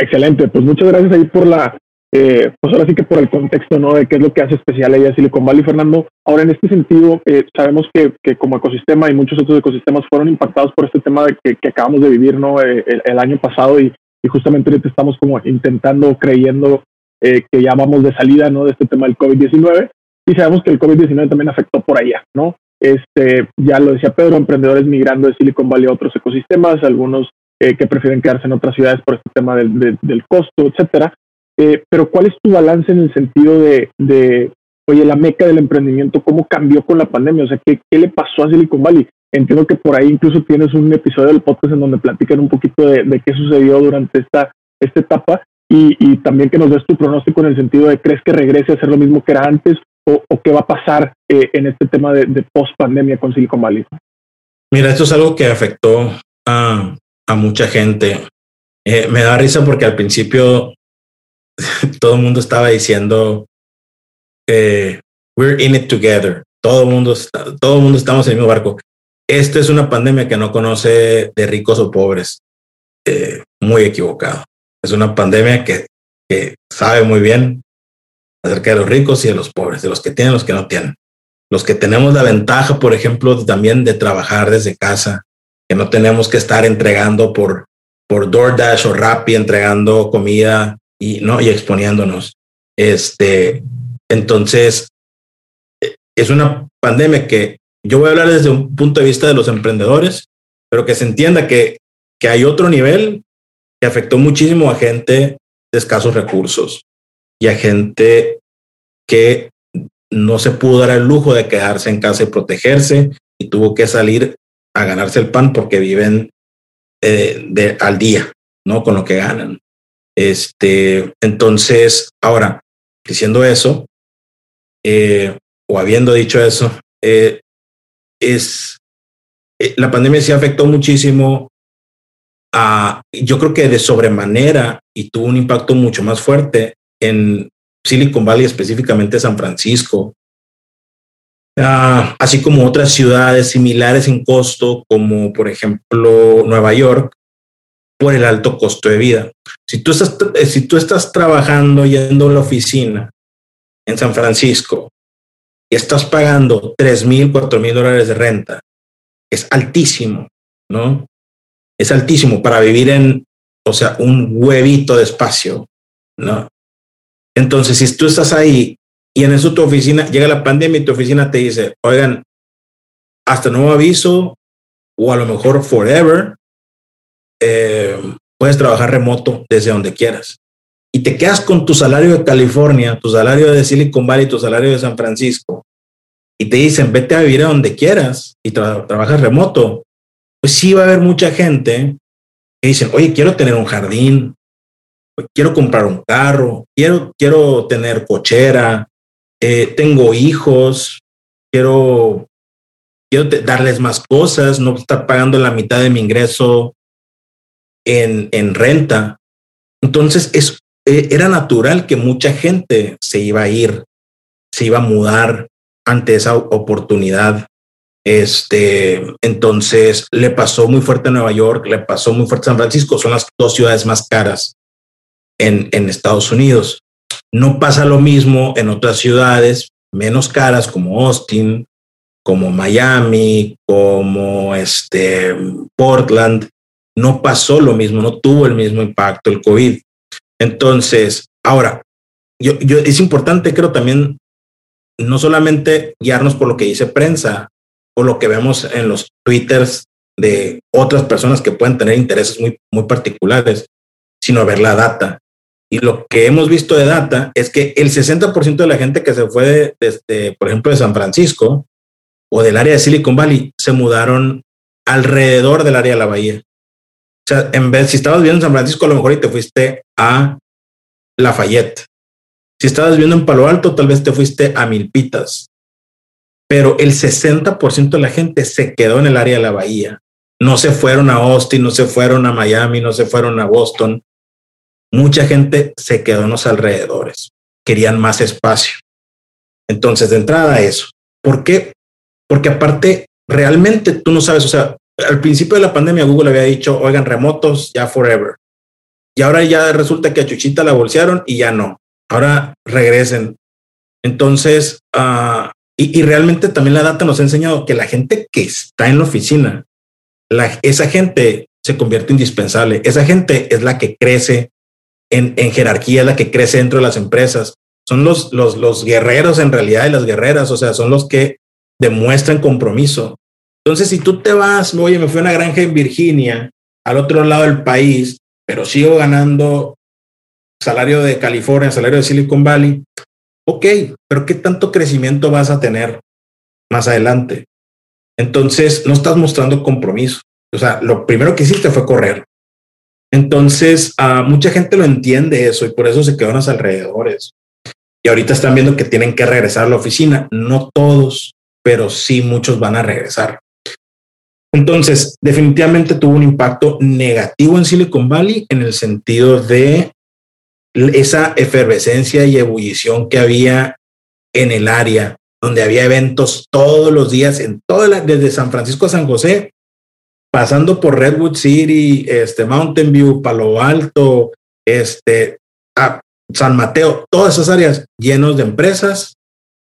Excelente, pues muchas gracias ahí por la eh, pues ahora sí que por el contexto, ¿no? De qué es lo que hace especial ella Silicon Valley, Fernando. Ahora, en este sentido, eh, sabemos que, que, como ecosistema y muchos otros ecosistemas fueron impactados por este tema de que, acabamos de vivir, ¿no? Eh, el, año pasado y, y, justamente ahorita estamos como intentando, creyendo que ya vamos de salida, ¿no? De este tema del COVID-19 y sabemos que el COVID-19 también afectó por allá, ¿no? Este, ya lo decía Pedro, emprendedores migrando de Silicon Valley a otros ecosistemas, algunos que prefieren quedarse en otras ciudades por este tema del, del costo, etcétera. Eh, pero ¿cuál es tu balance en el sentido de, de, oye, la meca del emprendimiento, cómo cambió con la pandemia? O sea, ¿qué, qué le pasó a Silicon Valley? Entiendo que por ahí incluso tienes un episodio del podcast en donde platican un poquito de, de qué sucedió durante esta, esta etapa y, y, también que nos des tu pronóstico en el sentido de, ¿crees que regrese a ser lo mismo que era antes o, qué va a pasar eh, en este tema de, post pandemia con Silicon Valley? Mira, esto es algo que afectó a, mucha gente. Eh, me da risa porque al principio todo el mundo estaba diciendo, eh, we're in it together. Todo el mundo, todo el mundo estamos en el mismo barco. Esta es una pandemia que no conoce de ricos o pobres. Muy equivocado. Es una pandemia que sabe muy bien acerca de los ricos y de los pobres, de los que tienen los que no tienen. Los que tenemos la ventaja, por ejemplo, también de trabajar desde casa, que no tenemos que estar entregando por, por DoorDash o Rappi, entregando comida y, ¿no? y exponiéndonos. Este, entonces, es una pandemia que yo voy a hablar desde un punto de vista de los emprendedores, pero que se entienda que, que hay otro nivel que afectó muchísimo a gente de escasos recursos y a gente que no se pudo dar el lujo de quedarse en casa y protegerse y tuvo que salir a ganarse el pan porque viven eh, de, al día, ¿no? Con lo que ganan. Este, entonces, ahora, diciendo eso, eh, o habiendo dicho eso, eh, es la pandemia sí afectó muchísimo a, yo creo que de sobremanera y tuvo un impacto mucho más fuerte en Silicon Valley, específicamente San Francisco, ah, así como otras ciudades similares en costo, como por ejemplo Nueva York, por el alto costo de vida. Si tú estás, eh, si tú estás trabajando yendo a la oficina en San Francisco y estás pagando 3 mil, 4 mil dólares de renta, es altísimo, ¿no? Es altísimo para vivir en, o sea, un huevito de espacio, ¿no? Entonces, si tú estás ahí y en eso tu oficina, llega la pandemia y tu oficina te dice, oigan, hasta nuevo aviso, o a lo mejor forever, eh, puedes trabajar remoto desde donde quieras. Y te quedas con tu salario de California, tu salario de Silicon Valley, tu salario de San Francisco, y te dicen, vete a vivir a donde quieras y trabajas remoto. Pues sí va a haber mucha gente que dicen, oye, quiero tener un jardín, quiero comprar un carro, quiero, quiero tener cochera, eh, tengo hijos, quiero, quiero darles más cosas, no estar pagando la mitad de mi ingreso en, en renta. Entonces es, e, era natural que mucha gente se iba a ir, se iba a mudar ante esa oportunidad Este, entonces le pasó muy fuerte a Nueva York, le pasó muy fuerte a San Francisco, son las dos ciudades más caras en, en Estados Unidos. No pasa lo mismo en otras ciudades menos caras como Austin, como Miami, como este Portland. No pasó lo mismo, no tuvo el mismo impacto el COVID. Entonces, ahora, yo, yo es importante, creo también, no solamente guiarnos por lo que dice prensa o lo que vemos en los twitters de otras personas que pueden tener intereses muy, muy particulares, sino ver la data. Y lo que hemos visto de data es que el 60% de la gente que se fue, desde, por ejemplo, de San Francisco o del área de Silicon Valley, se mudaron alrededor del área de la bahía. O sea, en vez, si estabas viviendo en San Francisco, a lo mejor y te fuiste a Lafayette. Si estabas viviendo en Palo Alto, tal vez te fuiste a Milpitas. Pero el 60% de la gente se quedó en el área de la bahía. No se fueron a Austin, no se fueron a Miami, no se fueron a Boston mucha gente se quedó en los alrededores, querían más espacio. Entonces, de entrada eso. ¿Por qué? Porque aparte, realmente tú no sabes, o sea, al principio de la pandemia Google había dicho, oigan, remotos ya forever. Y ahora ya resulta que a Chuchita la bolsearon y ya no. Ahora regresen. Entonces, uh, y, realmente también la data nos ha enseñado que la gente que está en la oficina, esa gente se convierte indispensable. Esa gente es la que crece, en, jerarquía, es la que crece dentro de las empresas. Son los, los, los guerreros en realidad y las guerreras, o sea, son los que demuestran compromiso. Entonces, si tú te vas, oye, me fui a una granja en Virginia, al otro lado del país, pero sigo ganando salario de California, salario de Silicon Valley, ok, pero ¿qué tanto crecimiento vas a tener más adelante? Entonces, no estás mostrando compromiso. O sea, lo primero que hiciste fue correr. Entonces, uh, mucha gente lo entiende eso y por eso se quedan a los alrededores. Y ahorita están viendo que tienen que regresar a la oficina. No todos, pero sí muchos van a regresar. Entonces, definitivamente tuvo un impacto negativo en Silicon Valley en el sentido de esa efervescencia y ebullición que había en el área, donde había eventos todos los días, en desde San Francisco a San José, pasando por Redwood City, este, Mountain View, Palo Alto, este, San Mateo, todas esas áreas llenos de empresas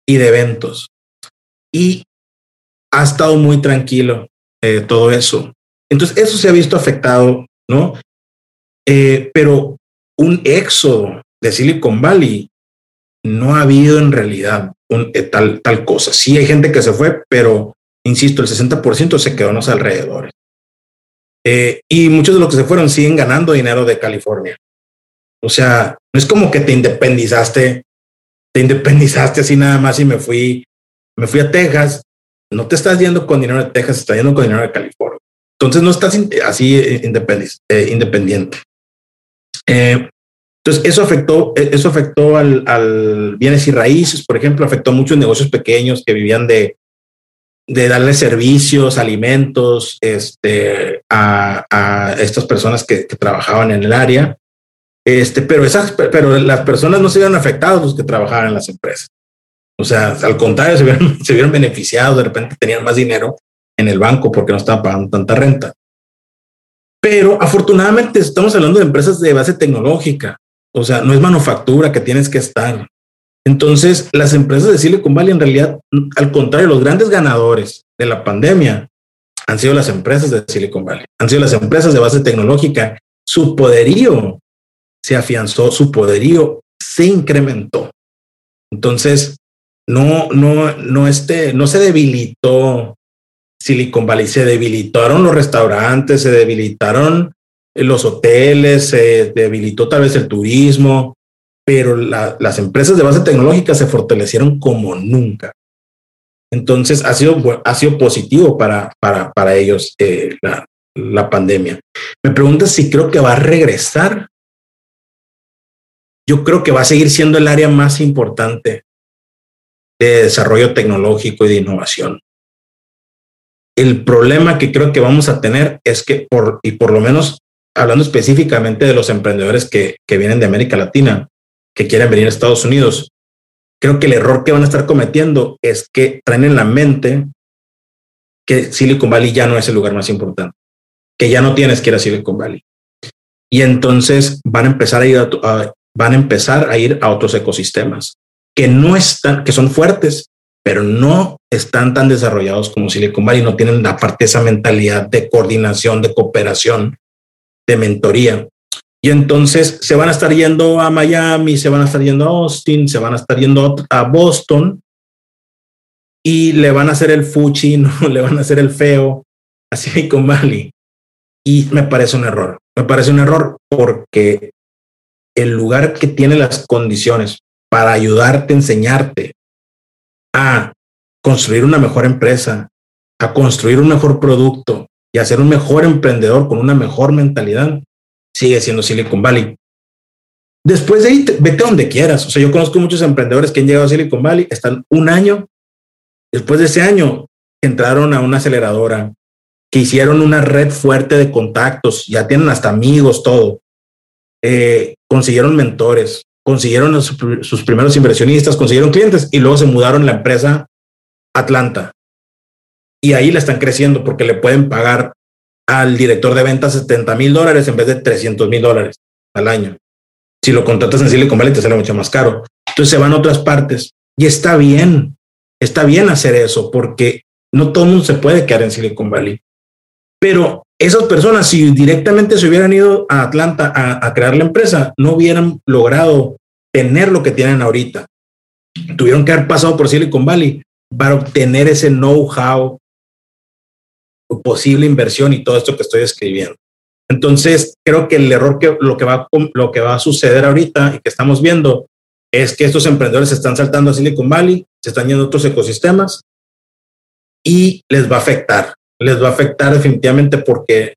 y de eventos. Y ha estado muy tranquilo eh, todo eso. Entonces, eso se ha visto afectado, ¿no? Eh, pero un éxodo de Silicon Valley no ha habido en realidad eh, tal, tal cosa. Sí hay gente que se fue, pero insisto, el 60% se quedó en los alrededores. Eh, y muchos de los que se fueron siguen ganando dinero de California. O sea, no es como que te independizaste, te independizaste así nada más y me fui, me fui a Texas. No te estás yendo con dinero de Texas, estás yendo con dinero de California. Entonces no estás así eh, independiente. Eh, entonces eso afectó, eso afectó al, al, bienes y raíces, por ejemplo, afectó a muchos negocios pequeños que vivían de, de darle servicios, alimentos este, a, a estas personas que, trabajaban en el área. Este, pero, esas, pero las personas no se vieron afectadas los que trabajaban en las empresas. O sea, al contrario, se vieron, se vieron beneficiados, de repente tenían más dinero en el banco porque no estaban pagando tanta renta. Pero afortunadamente estamos hablando de empresas de base tecnológica. O sea, no es manufactura que tienes que estar. Entonces, las empresas de Silicon Valley en realidad, al contrario, los grandes ganadores de la pandemia han sido las empresas de Silicon Valley, han sido las empresas de base tecnológica. Su poderío se afianzó, su poderío se incrementó. Entonces, no, no, no, este, no se debilitó Silicon Valley, se debilitaron los restaurantes, se debilitaron los hoteles, se debilitó tal vez el turismo, pero la, las empresas de base tecnológica se fortalecieron como nunca. Entonces ha sido, ha sido positivo para, para, para ellos eh, la, la pandemia. Me preguntas si creo que va a regresar. Yo creo que va a seguir siendo el área más importante de desarrollo tecnológico y de innovación. El problema que creo que vamos a tener es que, por, y por lo menos hablando específicamente de los emprendedores que, que vienen de América Latina, quieren venir a Estados Unidos, creo que el error que van a estar cometiendo es que traen en la mente que Silicon Valley ya no es el lugar más importante, que ya no tienes que ir a Silicon Valley. Y entonces van a empezar a ir a, van a empezar a ir a otros ecosistemas que no están, que son fuertes, pero no están tan desarrollados como Silicon Valley, no tienen la parte esa mentalidad de coordinación, de cooperación, de mentoría. Y entonces se van a estar yendo a Miami, se van a estar yendo a Austin, se van a estar yendo a Boston y le van a hacer el fuchi, ¿no? le van a hacer el feo a Silicon Valley. Y me parece un error. Me parece un error porque el lugar que tiene las condiciones para ayudarte, enseñarte a construir una mejor empresa, a construir un mejor producto y a ser un mejor emprendedor con una mejor mentalidad, sigue siendo Silicon Valley. Después de ahí, vete donde quieras. O sea, yo conozco muchos emprendedores que han llegado a Silicon Valley, están un año. Después de ese año, entraron a una aceleradora, que hicieron una red fuerte de contactos, ya tienen hasta amigos, todo. Eh, consiguieron mentores, consiguieron sus primeros inversionistas, consiguieron clientes y luego se mudaron la empresa Atlanta. Y ahí la están creciendo porque le pueden pagar al director de ventas 70 mil dólares en vez de 300 mil dólares al año. Si lo contratas en Silicon Valley te sale mucho más caro. Entonces se van a otras partes y está bien, está bien hacer eso porque no todo mundo se puede quedar en Silicon Valley. Pero esas personas, si directamente se hubieran ido a Atlanta a, crear la empresa, no hubieran logrado tener lo que tienen ahorita. Tuvieron que haber pasado por Silicon Valley para obtener ese know-how, posible inversión y todo esto que estoy escribiendo. Entonces, creo que el error que lo que va, lo que va a suceder ahorita y que estamos viendo es que estos emprendedores se están saltando a Silicon Valley, se están yendo a otros ecosistemas y les va a afectar les va a afectar definitivamente porque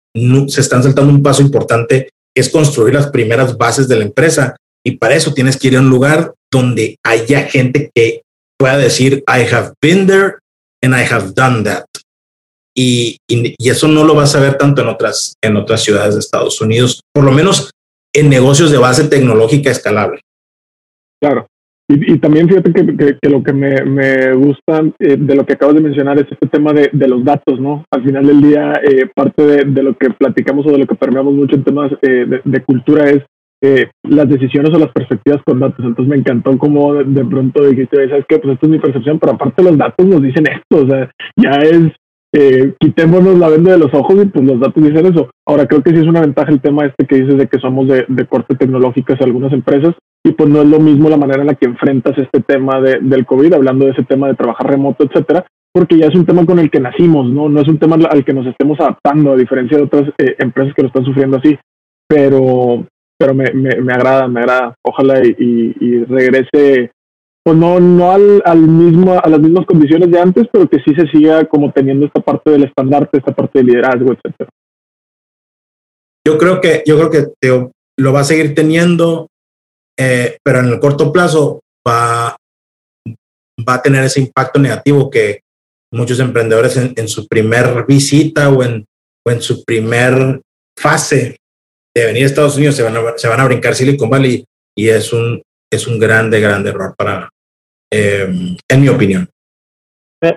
se están saltando un paso importante, que es construir las primeras bases de la empresa. Y para eso tienes que ir a un lugar donde haya gente que pueda decir, I have been there and I have done that. Y, y, eso no lo vas a ver tanto en otras, en otras ciudades de Estados Unidos, por lo menos en negocios de base tecnológica escalable. Claro. Y, también fíjate que, lo que me, me gusta eh, de lo que acabas de mencionar es este tema de, de los datos, ¿no? Al final del día, eh, parte de, lo que platicamos o de lo que permeamos mucho en temas eh, de, cultura es las decisiones o las perspectivas con datos. Entonces me encantó como de, pronto dijiste, ¿sabes qué? Pues esto es mi percepción, pero aparte los datos nos dicen esto, o sea, ya es eh, quitémonos la venda de los ojos y pues los datos dicen eso. Ahora creo que sí es una ventaja el tema este que dices de que somos de, de corte tecnológicas algunas empresas y pues no es lo mismo la manera en la que enfrentas este tema de, del COVID, hablando de ese tema de trabajar remoto, etcétera, porque ya es un tema con el que nacimos, ¿no? No es un tema al que nos estemos adaptando, a diferencia de otras eh, empresas que lo están sufriendo así. Pero, pero me, me, me agrada, me agrada. Ojalá y, y regrese pues no, no al, al, mismo, a las mismas condiciones de antes, pero que sí se siga como teniendo esta parte del estandarte, esta parte de liderazgo, etcétera. Yo creo que, yo creo que lo va a seguir teniendo, eh, pero en el corto plazo va, va a tener ese impacto negativo que muchos emprendedores en, su primer visita o en, o en su primer fase de venir a Estados Unidos se van a, se van a brincar Silicon Valley y es un, es un grande, grande error para, eh, en mi opinión.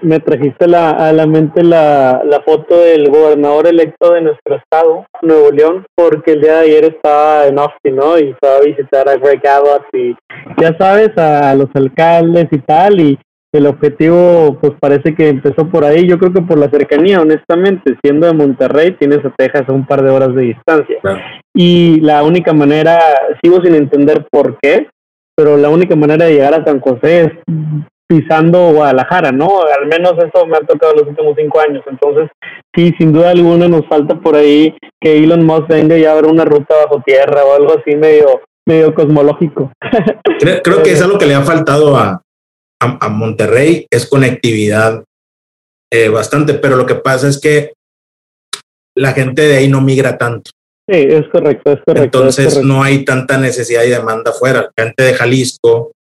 Me, trajiste la, a la mente la, la, foto del gobernador electo de nuestro estado, Nuevo León, porque el día de ayer estaba en Austin, ¿no? Y fue a visitar a Greg Abbott y ya sabes, a los alcaldes y tal, y el objetivo pues parece que empezó por ahí, yo creo que por la cercanía, honestamente, siendo de Monterrey, tienes a Texas a un par de horas de distancia. Y la única manera, sigo sin entender por qué, pero la única manera de llegar a San José es pisando Guadalajara, ¿no? Al menos eso me ha tocado los últimos cinco años. Entonces, sí, sin duda alguna nos falta por ahí que Elon Musk venga y abra una ruta bajo tierra o algo así medio, medio cosmológico. Creo, que es algo que le ha faltado a, a, Monterrey, es conectividad eh, bastante, pero lo que pasa es que la gente de ahí no migra tanto. Sí, es correcto, es correcto. Entonces no hay tanta necesidad y demanda fuera. La gente de Jalisco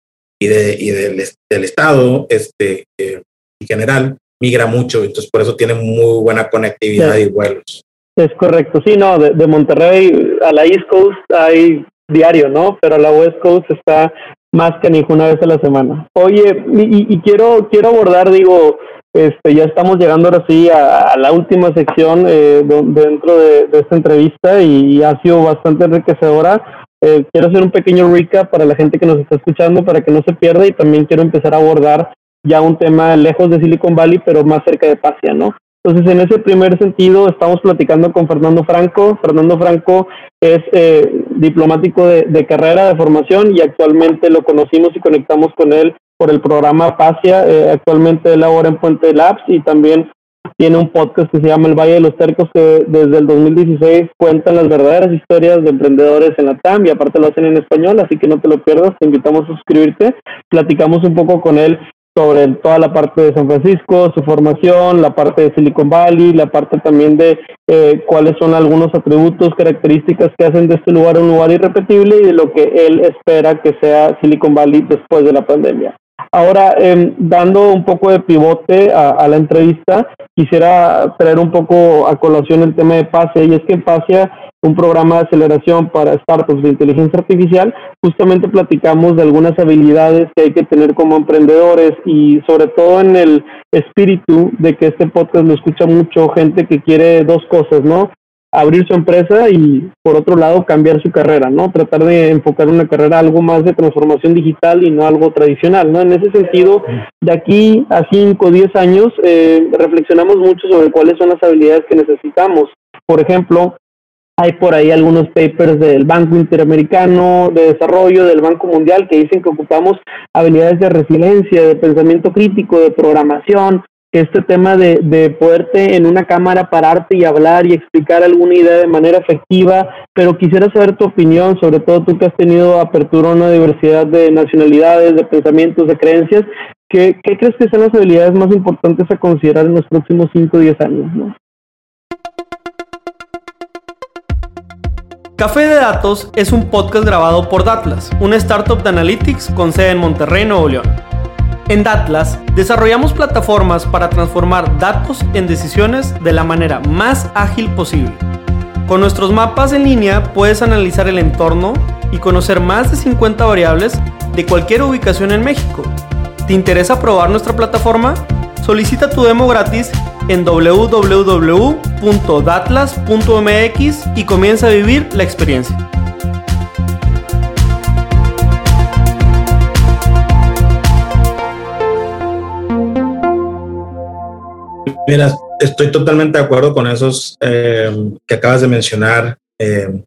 y, de, y del, del estado este, eh, en general migra mucho, entonces por eso tiene muy buena conectividad y vuelos. Es correcto, sí, no, de, de, Monterrey a la East Coast hay diario, ¿no? Pero a la West Coast está más que ni una vez a la semana. Oye, y, y quiero, quiero abordar, digo, Este, ya estamos llegando ahora sí a, la última sección eh, dentro de, esta entrevista y, ha sido bastante enriquecedora. Eh, quiero hacer un pequeño recap para la gente que nos está escuchando para que no se pierda y también quiero empezar a abordar ya un tema lejos de Silicon Valley, pero más cerca de Pasia, ¿no? Entonces, en ese primer sentido, estamos platicando con Fernando Franco. Fernando Franco es eh, diplomático de, carrera, de formación, y actualmente lo conocimos y conectamos con él por el programa Pasia. Eh, actualmente labora en Puente Labs y también tiene un podcast que se llama El Valle de los Tercos, que desde el 2016 cuentan las verdaderas historias de emprendedores en la TAM y aparte lo hacen en español, así que no te lo pierdas, te invitamos a suscribirte. Platicamos un poco con él sobre toda la parte de San Francisco, su formación, la parte de Silicon Valley, la parte también de eh, cuáles son algunos atributos, características que hacen de este lugar un lugar irrepetible y de lo que él espera que sea Silicon Valley después de la pandemia. Ahora, em, dando un poco de pivote a, la entrevista, quisiera traer un poco a colación el tema de PASE, y es que en PASE, un programa de aceleración para startups de inteligencia artificial, justamente platicamos de algunas habilidades que hay que tener como emprendedores y sobre todo en el espíritu de que este podcast lo escucha mucho gente que quiere dos cosas, ¿no? Abrir su empresa y por otro lado cambiar su carrera, ¿no? Tratar de enfocar una carrera algo más de transformación digital y no algo tradicional, ¿no? En ese sentido, de aquí a 5 o 10 años, eh, reflexionamos mucho sobre cuáles son las habilidades que necesitamos. Por ejemplo, hay por ahí algunos papers del Banco Interamericano de Desarrollo, del Banco Mundial, que dicen que ocupamos habilidades de resiliencia, de pensamiento crítico, de programación, este tema de, de, poderte en una cámara pararte y hablar y explicar alguna idea de manera efectiva, pero quisiera saber tu opinión, sobre todo tú que has tenido apertura a una diversidad de nacionalidades, de pensamientos, de creencias, ¿qué, qué crees que son las habilidades más importantes a considerar en los próximos 5 o 10 años? ¿no? Café de Datos es un podcast grabado por Datlas, una startup de analytics con sede en Monterrey, Nuevo León. En Datlas desarrollamos plataformas para transformar datos en decisiones de la manera más ágil posible. Con nuestros mapas en línea puedes analizar el entorno y conocer más de 50 variables de cualquier ubicación en México. ¿Te interesa probar nuestra plataforma? Solicita tu demo gratis en www.datlas.mx y comienza a vivir la experiencia. Mira, estoy totalmente de acuerdo con esos eh, que acabas de mencionar, eh,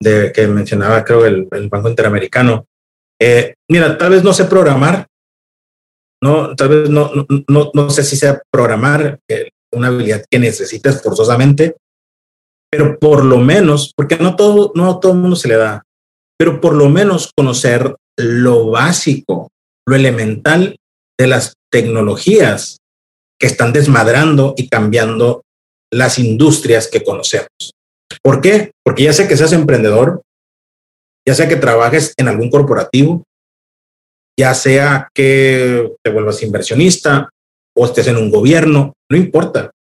de que mencionaba creo el, Banco Interamericano. Eh, mira, tal vez no sé programar, no, tal vez no, no, no, sé si sea programar una habilidad que necesitas forzosamente, pero por lo menos, porque no todo, no todo mundo se le da, pero por lo menos conocer lo básico, lo elemental de las tecnologías que están desmadrando y cambiando las industrias que conocemos. ¿Por qué? Porque ya sea que seas emprendedor, ya sea que trabajes en algún corporativo, ya sea que te vuelvas inversionista o estés en un gobierno, no importa.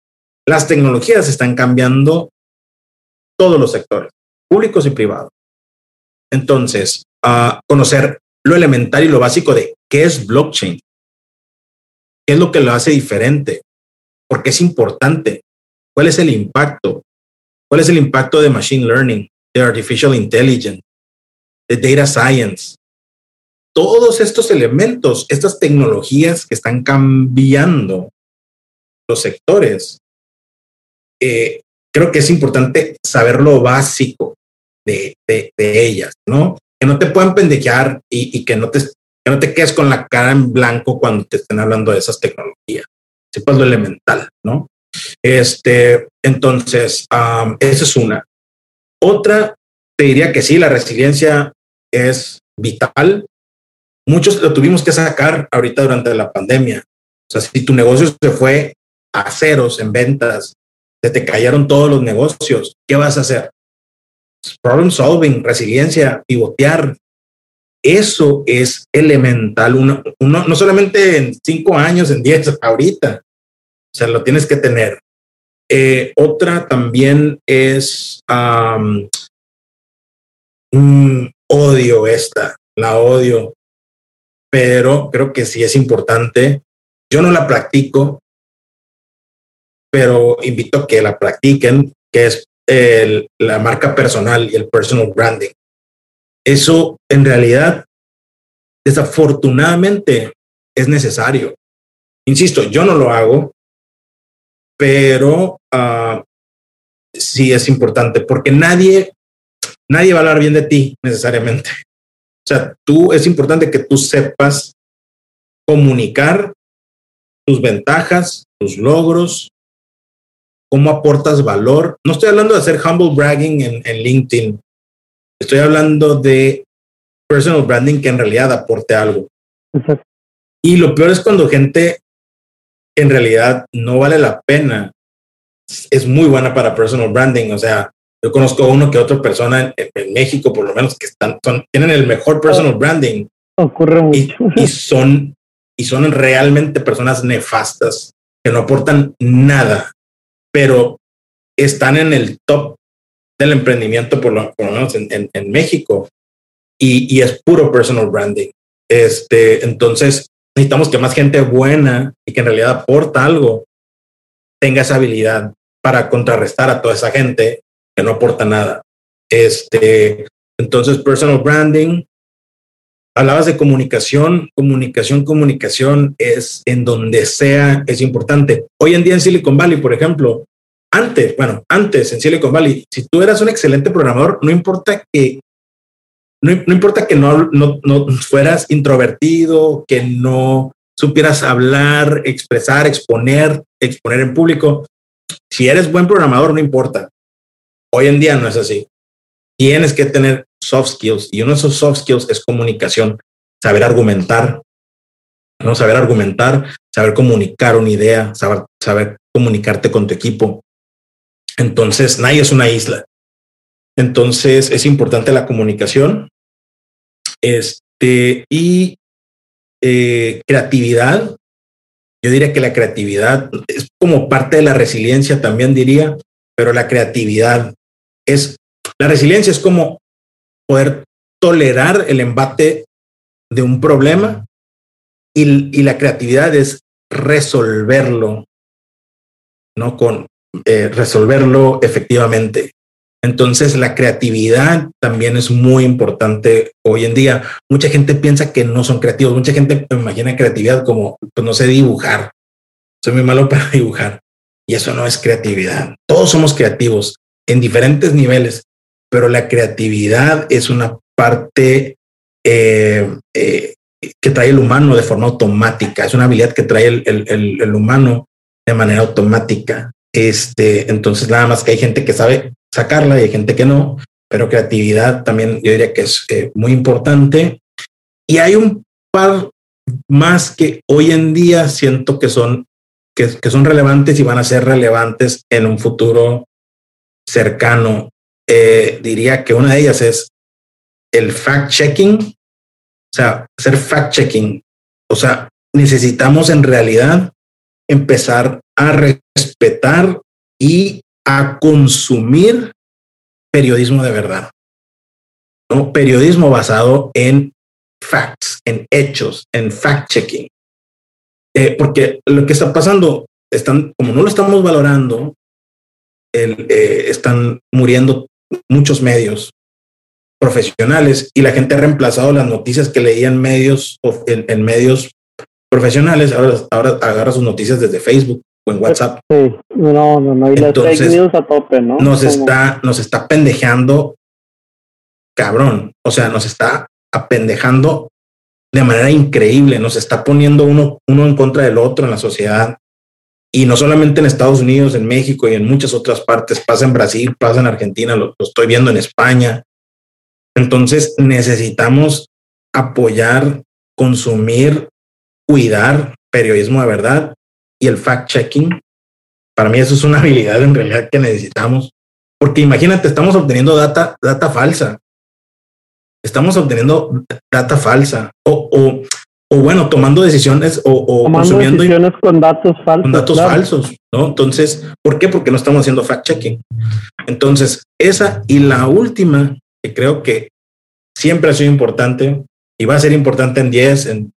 Las tecnologías están cambiando todos los sectores, públicos y privados. Entonces, a conocer lo elemental y lo básico de qué es blockchain, ¿Qué es lo que lo hace diferente? ¿Por qué es importante? ¿Cuál es el impacto? ¿Cuál es el impacto de Machine Learning, de Artificial Intelligence, de Data Science? Todos estos elementos, estas tecnologías que están cambiando los sectores, eh, creo que es importante saber lo básico de, ellas, ¿no? Que no te puedan pendejear y, y, que no te que no te quedes con la cara en blanco cuando te estén hablando de esas tecnologías. Sepas lo elemental, ¿no? Este, entonces, esa es una. Otra, te diría que sí, la resiliencia es vital. Muchos lo tuvimos que sacar ahorita durante la pandemia. O sea, si tu negocio se fue a ceros en ventas, se te cayeron todos los negocios, ¿qué vas a hacer? Problem solving, resiliencia, pivotear, eso es elemental, uno, no solamente en cinco años, en diez, ahorita. O sea, lo tienes que tener. Eh, otra también es odio esta, la odio, pero creo que sí es importante. Yo no la practico, pero invito a que la practiquen, que es la marca personal y el personal branding. Eso en realidad, desafortunadamente, es necesario. Insisto, yo no lo hago, pero uh, sí es importante porque nadie, nadie va a hablar bien de ti necesariamente. O sea, tú es importante que tú sepas comunicar tus ventajas, tus logros, cómo aportas valor. No estoy hablando de hacer humble bragging en, en LinkedIn. Estoy hablando de personal branding que en realidad aporte algo. Y lo peor es cuando gente en realidad no vale la pena. Es muy buena para personal branding. O sea, yo conozco uno que otra persona en, México, por lo menos, que están, son, tienen el mejor personal branding. Ocurre mucho. Y, y, son, y son realmente personas nefastas que no aportan nada, pero están en el top del emprendimiento, por lo, por lo menos en, México. Y, y, es puro personal branding. Este, entonces, necesitamos que más gente buena y que en realidad aporta algo tenga esa habilidad para contrarrestar a toda esa gente que no aporta nada. Este, entonces, personal branding, hablabas de comunicación, comunicación, comunicación es en donde sea, es importante. Hoy en día en Silicon Valley, por ejemplo, antes, bueno, antes en Silicon Valley, si tú eras un excelente programador, no importa que no, no importa que no, no, no fueras introvertido, que no supieras hablar, expresar, exponer, exponer en público. Si eres buen programador, no importa. Hoy en día no es así. Tienes que tener soft skills y uno de esos soft skills es comunicación, saber argumentar, no saber argumentar, saber comunicar una idea, saber, saber comunicarte con tu equipo. Entonces, nadie es una isla. Entonces, es importante la comunicación. Este, y eh, creatividad. Yo diría que la creatividad es como parte de la resiliencia, también diría, pero la creatividad es, la resiliencia es como poder tolerar el embate de un problema y, y la creatividad es resolverlo, ¿no? Con eh, resolverlo efectivamente. Entonces, la creatividad también es muy importante hoy en día. Mucha gente piensa que no son creativos. Mucha gente imagina creatividad como, pues no sé dibujar. Soy muy malo para dibujar. Y eso no es creatividad. Todos somos creativos en diferentes niveles, pero la creatividad es una parte eh, eh, que trae el humano de forma automática. Es una habilidad que trae el, el, el, humano de manera automática. Este, entonces, nada más que hay gente que sabe sacarla y hay gente que no, pero creatividad también yo diría que es eh, muy importante. Y hay un par más que hoy en día siento que son, que, son relevantes y van a ser relevantes en un futuro cercano. Eh, diría que una de ellas es el fact-checking, o sea, hacer fact-checking. O sea, necesitamos en realidad empezar a respetar y a consumir periodismo de verdad. ¿no? Periodismo basado en facts, en hechos, en fact-checking. Eh, porque lo que está pasando, están, como no lo estamos valorando, el, eh, están muriendo muchos medios profesionales y la gente ha reemplazado las noticias que leían medios en, en medios profesionales. Ahora, ahora agarra sus noticias desde Facebook o en WhatsApp. Sí, no, no, no, y Entonces, fake news a tope, ¿no? Nos está, nos está pendejeando cabrón. O sea, nos está apendejando de manera increíble, nos está poniendo uno, uno en contra del otro en la sociedad. Y no solamente en Estados Unidos, en México y en muchas otras partes, pasa en Brasil, pasa en Argentina, lo, lo estoy viendo en España. Entonces necesitamos apoyar, consumir, cuidar periodismo de verdad y el fact-checking. Para mí eso es una habilidad en realidad que necesitamos, porque imagínate, estamos obteniendo data, data falsa. Estamos obteniendo data falsa o, o, o bueno, tomando decisiones o, o tomando consumiendo decisiones con datos falsos. Con datos claro. falsos, ¿no? Entonces, ¿por qué? Porque no estamos haciendo fact-checking. Entonces, esa y la última, que creo que siempre ha sido importante y va a ser importante en 10, en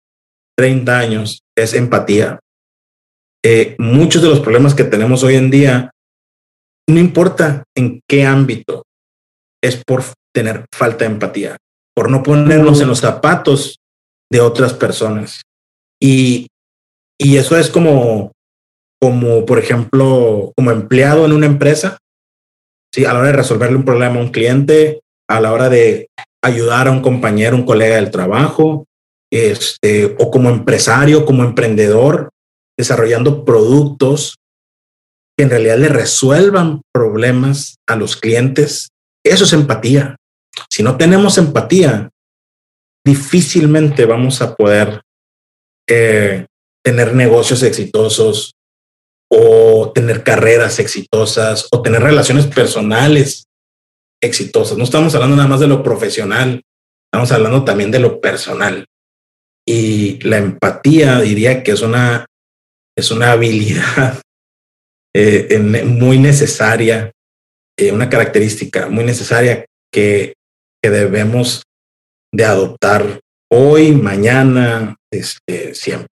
30 años, es empatía eh, muchos de los problemas que tenemos hoy en día, no importa en qué ámbito, es por tener falta de empatía, por no ponernos en los zapatos de otras personas. Y, y eso es como, como, por ejemplo, como empleado en una empresa, ¿sí? a la hora de resolverle un problema a un cliente, a la hora de ayudar a un compañero, un colega del trabajo, este, o como empresario, como emprendedor, desarrollando productos que en realidad le resuelvan problemas a los clientes. Eso es empatía. Si no tenemos empatía, difícilmente vamos a poder eh, tener negocios exitosos o tener carreras exitosas o tener relaciones personales exitosas. No estamos hablando nada más de lo profesional, estamos hablando también de lo personal. Y la empatía diría que es una, es una habilidad eh, muy necesaria, eh, una característica muy necesaria que, que debemos de adoptar hoy, mañana, este, siempre.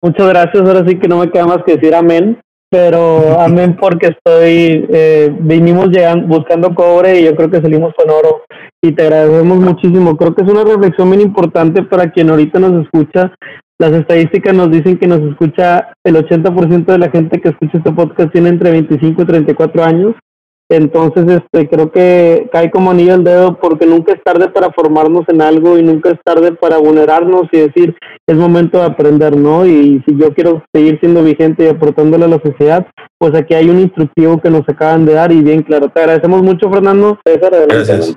Muchas gracias. Ahora sí que no me queda más que decir amén, pero amén porque estoy, eh, vinimos llegando, buscando cobre y yo creo que salimos con oro y te agradecemos muchísimo. Creo que es una reflexión muy importante para quien ahorita nos escucha. Las estadísticas nos dicen que nos escucha el 80% de la gente que escucha este podcast tiene entre 25 y 34 años entonces, este, creo que cae como anillo el dedo porque nunca es tarde para formarnos en algo y nunca es tarde para vulnerarnos y decir, es momento de aprender, ¿no? Y si yo quiero seguir siendo vigente y aportándole a la sociedad, pues aquí hay un instructivo que nos acaban de dar y bien claro. Te agradecemos mucho, Fernando. Gracias.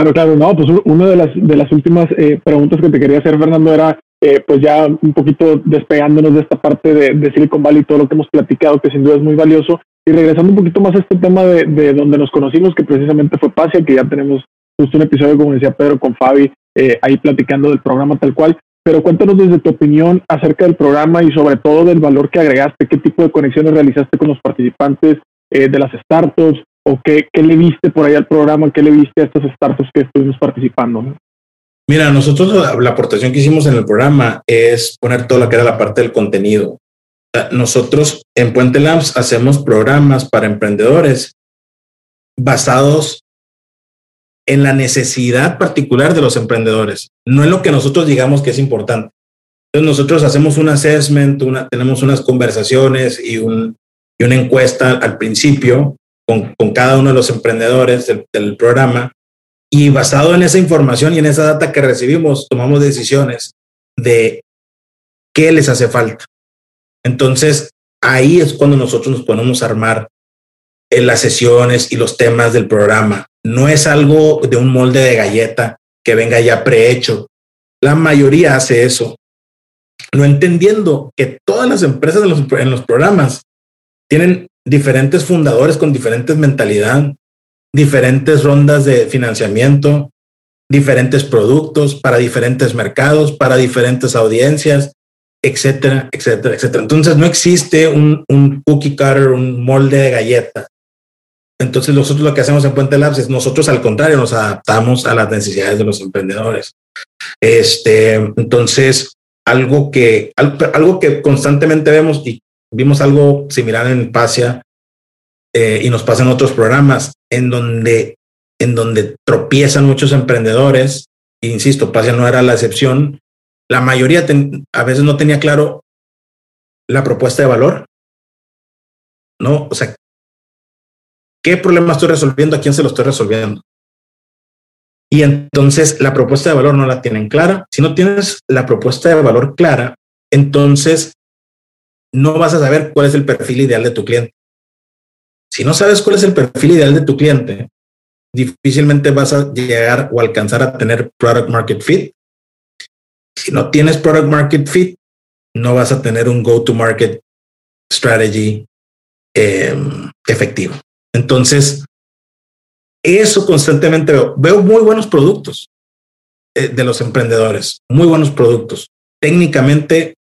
Claro, claro, no, pues una de las, de las últimas eh, preguntas que te quería hacer, Fernando, era eh, pues ya un poquito despegándonos de esta parte de, de Silicon Valley y todo lo que hemos platicado, que sin duda es muy valioso. Y regresando un poquito más a este tema de, de donde nos conocimos, que precisamente fue Pasia, que ya tenemos justo un episodio, como decía Pedro, con Fabi, eh, ahí platicando del programa tal cual. Pero cuéntanos desde tu opinión acerca del programa y sobre todo del valor que agregaste, qué tipo de conexiones realizaste con los participantes eh, de las startups o qué, qué, le viste por ahí al programa, qué le viste a estas startups que estuvimos participando. Mira, nosotros la aportación que hicimos en el programa es poner todo lo que era la parte del contenido. Nosotros en Puente Labs hacemos programas para emprendedores basados en la necesidad particular de los emprendedores, no en lo que nosotros digamos que es importante. Entonces nosotros hacemos un assessment, una, tenemos unas conversaciones y, un, y una encuesta al principio con, cada uno de los emprendedores del, programa y basado en esa información y en esa data que recibimos, tomamos decisiones de qué les hace falta. Entonces, ahí es cuando nosotros nos ponemos a armar en las sesiones y los temas del programa. No es algo de un molde de galleta que venga ya prehecho. La mayoría hace eso, no entendiendo que todas las empresas en los programas tienen diferentes fundadores con diferentes mentalidad, diferentes rondas de financiamiento, diferentes productos para diferentes mercados, para diferentes audiencias, etcétera, etcétera, etcétera. Entonces no existe un, un cookie cutter, un molde de galleta. Entonces nosotros lo que hacemos en Puente Labs es nosotros al contrario nos adaptamos a las necesidades de los emprendedores. Este, entonces algo que algo que constantemente vemos y vimos algo similar en Pasia eh, y nos pasa en otros programas en donde en donde tropiezan muchos emprendedores. Insisto, Pasia no era la excepción la mayoría a veces no tenía claro la propuesta de valor. ¿No? O sea, ¿qué problema estoy resolviendo? ¿A quién se lo estoy resolviendo? Y entonces la propuesta de valor no la tienen clara. Si no tienes la propuesta de valor clara, entonces no vas a saber cuál es el perfil ideal de tu cliente. Si no sabes cuál es el perfil ideal de tu cliente, difícilmente vas a llegar o alcanzar a tener product market fit si no tienes product market fit, no vas a tener un go-to-market strategy em, efectivo. Entonces, eso constantemente veo. Veo muy buenos productos eh, de los emprendedores, muy buenos productos, técnicamente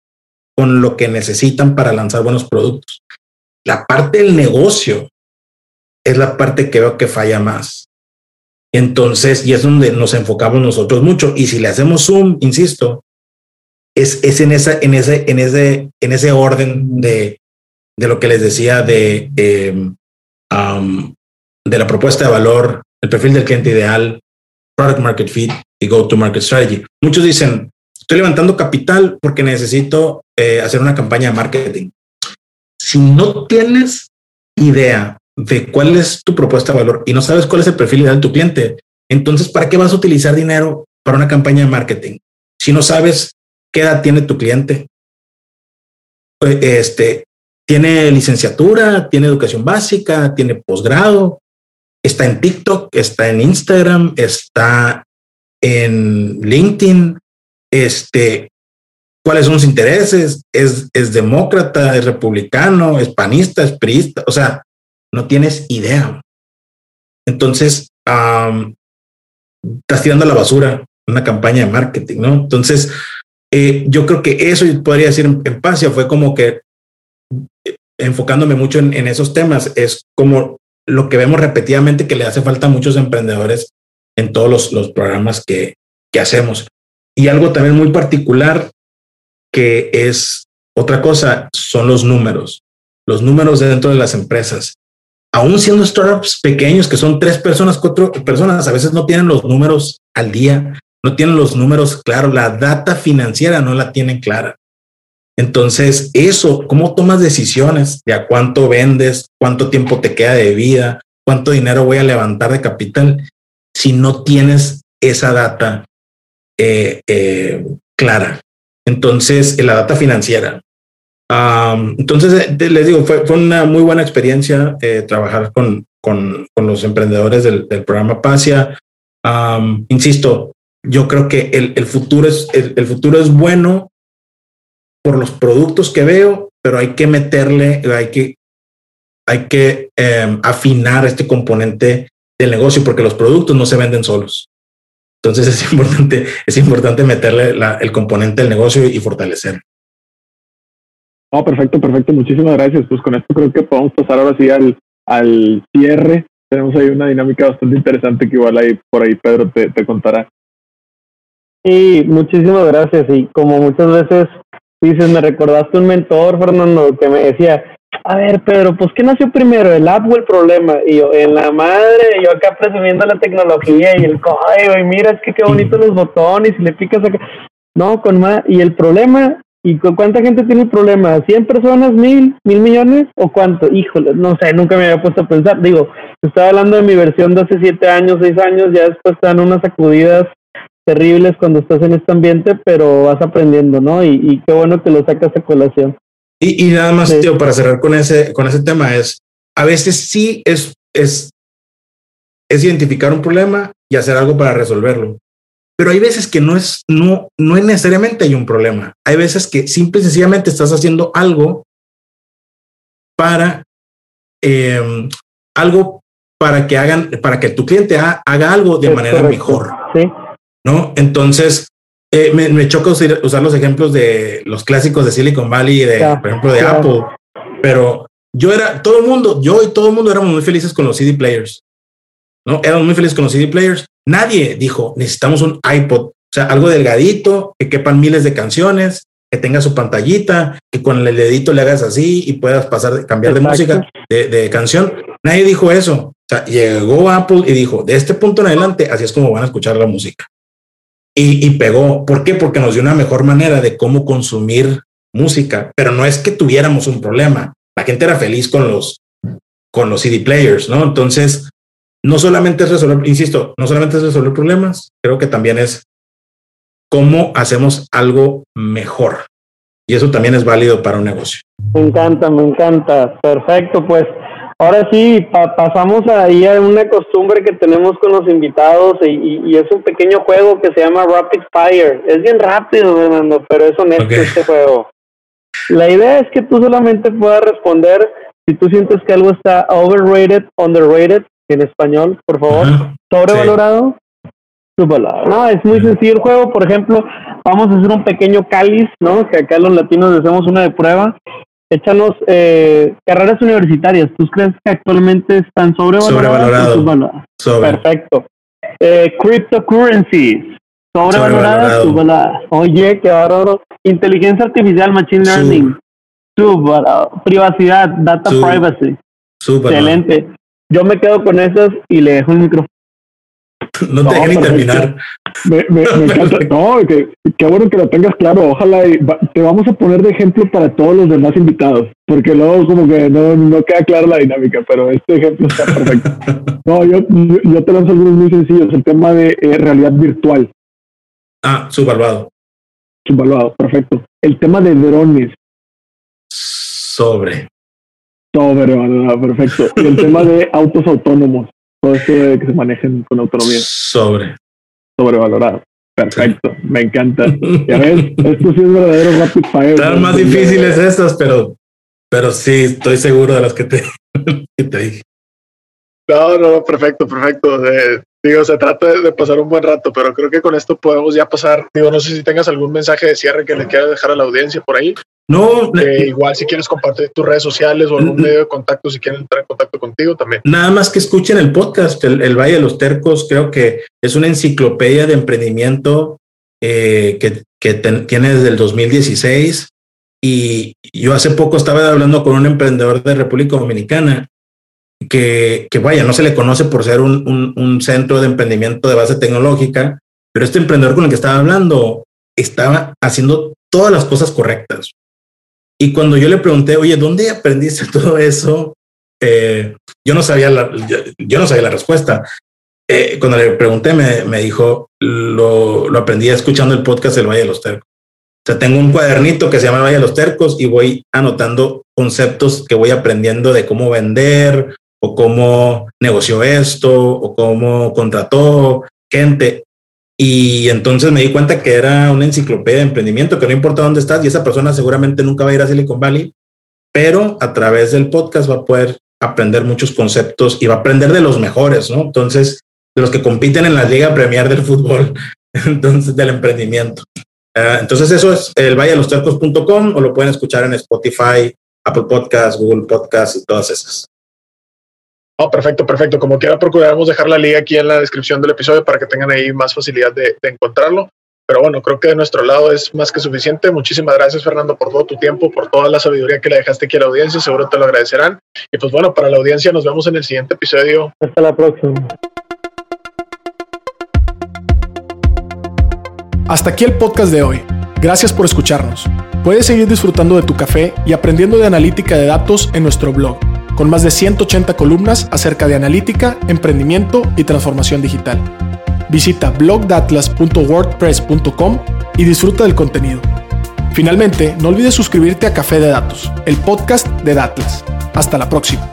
con lo que necesitan para lanzar buenos productos. La parte del negocio es la parte que veo que falla más. Entonces, y es donde nos enfocamos nosotros mucho. Y si le hacemos zoom, insisto, es, es en, esa, en, ese, en, ese, en ese orden de, de lo que les decía de, em, de la propuesta de valor, el perfil del cliente ideal, product market fit y go to market strategy. Muchos dicen, estoy levantando capital porque necesito eh, hacer una campaña de marketing. Si no tienes idea de cuál es tu propuesta de valor y no sabes cuál es el perfil ideal de tu cliente, entonces, ¿para qué vas a utilizar dinero para una campaña de marketing? Si no sabes qué edad tiene tu cliente, eh, este, tiene licenciatura, tiene educación básica, tiene posgrado, está en TikTok, está en Instagram, está en LinkedIn, este, cuáles son sus intereses, es, es demócrata, es republicano, es panista, es priista, o sea, no tienes idea. Entonces, estás tirando a la basura una campaña de marketing, ¿no? Entonces, eh, yo creo que eso podría decir en, en Pasia fue como que eh, enfocándome mucho en, esos temas, es como lo que vemos repetidamente que le hace falta a muchos emprendedores en todos los, los programas que, que hacemos. Y algo también muy particular que es otra cosa, son los números, los números dentro de las empresas. Aún siendo startups pequeños, que son tres personas, cuatro personas, a veces no tienen los números al día, no tienen los números claros, la data financiera no la tienen clara. Entonces, eso, ¿cómo tomas decisiones de cuánto vendes, cuánto tiempo te queda de vida, cuánto dinero voy a levantar de capital? Si no tienes esa data eh, eh, clara. Entonces, la data financiera. entonces, eh, les digo, fue, una muy buena experiencia trabajar con, con, los emprendedores del, programa Pasia. insisto, yo creo que el, el futuro es el, futuro es bueno por los productos que veo, pero hay que meterle, hay que, hay que eh, afinar este componente del negocio porque los productos no se venden solos. Entonces es importante, es importante meterle la, el componente del negocio y fortalecer. Oh, perfecto, perfecto. Muchísimas gracias. Pues con esto creo que podemos pasar ahora sí al, al cierre. Tenemos ahí una dinámica bastante interesante que igual ahí por ahí Pedro te, te contará. Sí, muchísimas gracias. Y como muchas veces dices, me recordaste un mentor, Fernando, que me decía, a ver, Pedro, pues ¿qué nació primero, el app o el problema? Y yo, en la madre, yo acá presumiendo la tecnología y el código, y mira, es que qué bonitos los botones, y le picas acá. No, con más, y el problema, ¿y con cuánta gente tiene el problema? ¿100 personas, mil, mil millones o cuánto? Híjole, no sé, nunca me había puesto a pensar. Digo, estaba hablando de mi versión de hace siete años, seis años, ya después están unas sacudidas terribles cuando estás en este ambiente, pero vas aprendiendo, ¿no? Y, y qué bueno que lo sacas a colación. Y, y nada más, sí. tío, para cerrar con ese, con ese tema, es a veces sí es, es, es identificar un problema y hacer algo para resolverlo. Pero hay veces que no es, no, no es necesariamente hay un problema. Hay veces que simple y sencillamente estás haciendo algo para eh, algo para que hagan, para que tu cliente ha, haga algo de es manera correcto. mejor. Sí. ¿no? Entonces, eh, me, me, choca usar, usar, los ejemplos de los clásicos de Silicon Valley, de, por ejemplo, de. Apple, pero yo era, todo el mundo, yo y todo el mundo éramos muy felices con los CD players, ¿no? Éramos muy felices con los CD players. Nadie dijo, necesitamos un iPod, o sea, algo delgadito, que quepan miles de canciones, que tenga su pantallita, que con el dedito le hagas así y puedas pasar, cambiar de música, de, de canción. Nadie dijo eso. O sea, llegó Apple y dijo, de este punto en adelante, así es como van a escuchar la música y, pegó. ¿Por qué? Porque nos dio una mejor manera de cómo consumir música, pero no es que tuviéramos un problema. La gente era feliz con los, con los CD players, ¿no? Entonces, no solamente es resolver, insisto, no solamente es resolver problemas, creo que también es cómo hacemos algo mejor. Y eso también es válido para un negocio. Me encanta, me encanta. Perfecto, pues Ahora sí, pa pasamos ahí a una costumbre que tenemos con los invitados y, y, y, es un pequeño juego que se llama Rapid Fire. Es bien rápido, Fernando, pero es honesto okay. este juego. La idea es que tú solamente puedas responder si tú sientes que algo está overrated, underrated, en español, por favor, uh -huh. sobrevalorado, sí. subvalorado. No, es muy sencillo el juego. Por ejemplo, vamos a hacer un pequeño cáliz, ¿no? Que acá los latinos hacemos una de prueba échanos eh, carreras universitarias. ¿Tú crees que actualmente están sobrevaloradas? Sobrevalorado. Sobre. Perfecto. Eh, cryptocurrencies. Sobrevalorada, subvalorada. Oye, qué bárbaro. Inteligencia artificial, machine learning. Subvalorado. Privacidad, data privacy. Excelente. Yo me quedo con esas y le dejo el micrófono. No te dejen ni terminar. Me, me, encanta. No, que, qué bueno que lo tengas claro. Ojalá te vamos a poner de ejemplo para todos los demás invitados, porque luego como que no, no queda clara la dinámica, pero este ejemplo está perfecto. No, yo, yo te lanzo algunos muy sencillos. El tema de eh, realidad virtual. Ah, subvaluado. Subvaluado, perfecto. El tema de drones. Sobre. Sobrevalorado, perfecto. Y el tema de autos autónomos. Todo esto de que se manejen con autonomía. Sobre. Sobrevalorado. Perfecto, me encanta. Ya ves, esto sí es verdadero rapid fire. Están más difíciles estas, pero, pero sí, estoy seguro de las que te, que te dije. No, no, perfecto, perfecto. digo, se trata de, pasar un buen rato, pero creo que con esto podemos ya pasar. Digo, no sé si tengas algún mensaje de cierre que le quieras dejar a la audiencia por ahí. No, eh, igual si quieres compartir tus redes sociales o algún medio de contacto, si quieren entrar en contacto contigo también. Nada más que escuchen el podcast, el, Valle de los Tercos, creo que es una enciclopedia de emprendimiento eh, que, que tiene desde el 2016. Y yo hace poco estaba hablando con un emprendedor de República Dominicana que, que vaya, no se le conoce por ser un, un, centro de emprendimiento de base tecnológica, pero este emprendedor con el que estaba hablando estaba haciendo todas las cosas correctas. Y cuando yo le pregunté, oye, ¿dónde aprendiste todo eso? Eh, yo no sabía la, yo, no sabía la respuesta. Eh, cuando le pregunté, me, me dijo, lo, lo, aprendí escuchando el podcast El Valle de los Tercos. O sea, tengo un cuadernito que se llama Valle de los Tercos y voy anotando conceptos que voy aprendiendo de cómo vender, o cómo negoció esto, o cómo contrató gente. Y entonces me di cuenta que era una enciclopedia de emprendimiento, que no importa dónde estás, y esa persona seguramente nunca va a ir a Silicon Valley, pero a través del podcast va a poder aprender muchos conceptos y va a aprender de los mejores, ¿no? Entonces, de los que compiten en la Liga Premier del fútbol, entonces del emprendimiento. Uh, entonces, eso es el tercos.com o lo pueden escuchar en Spotify, Apple Podcasts, Google Podcasts y todas esas. Oh, perfecto, perfecto. Como quiera, procuraremos dejar la liga aquí en la descripción del episodio para que tengan ahí más facilidad de, encontrarlo. Pero bueno, creo que de nuestro lado es más que suficiente. Muchísimas gracias, Fernando, por todo tu tiempo, por toda la sabiduría que le dejaste aquí a la audiencia. Seguro te lo agradecerán. Y pues bueno, para la audiencia nos vemos en el siguiente episodio. Hasta la próxima. Hasta aquí el podcast de hoy. Gracias por escucharnos. Puedes seguir disfrutando de tu café y aprendiendo de analítica de datos en nuestro blog con más de 180 columnas acerca de analítica, emprendimiento y transformación digital. Visita blogdatlas.wordpress.com y disfruta del contenido. Finalmente, no olvides suscribirte a Café de Datos, el podcast de Datlas. Hasta la próxima.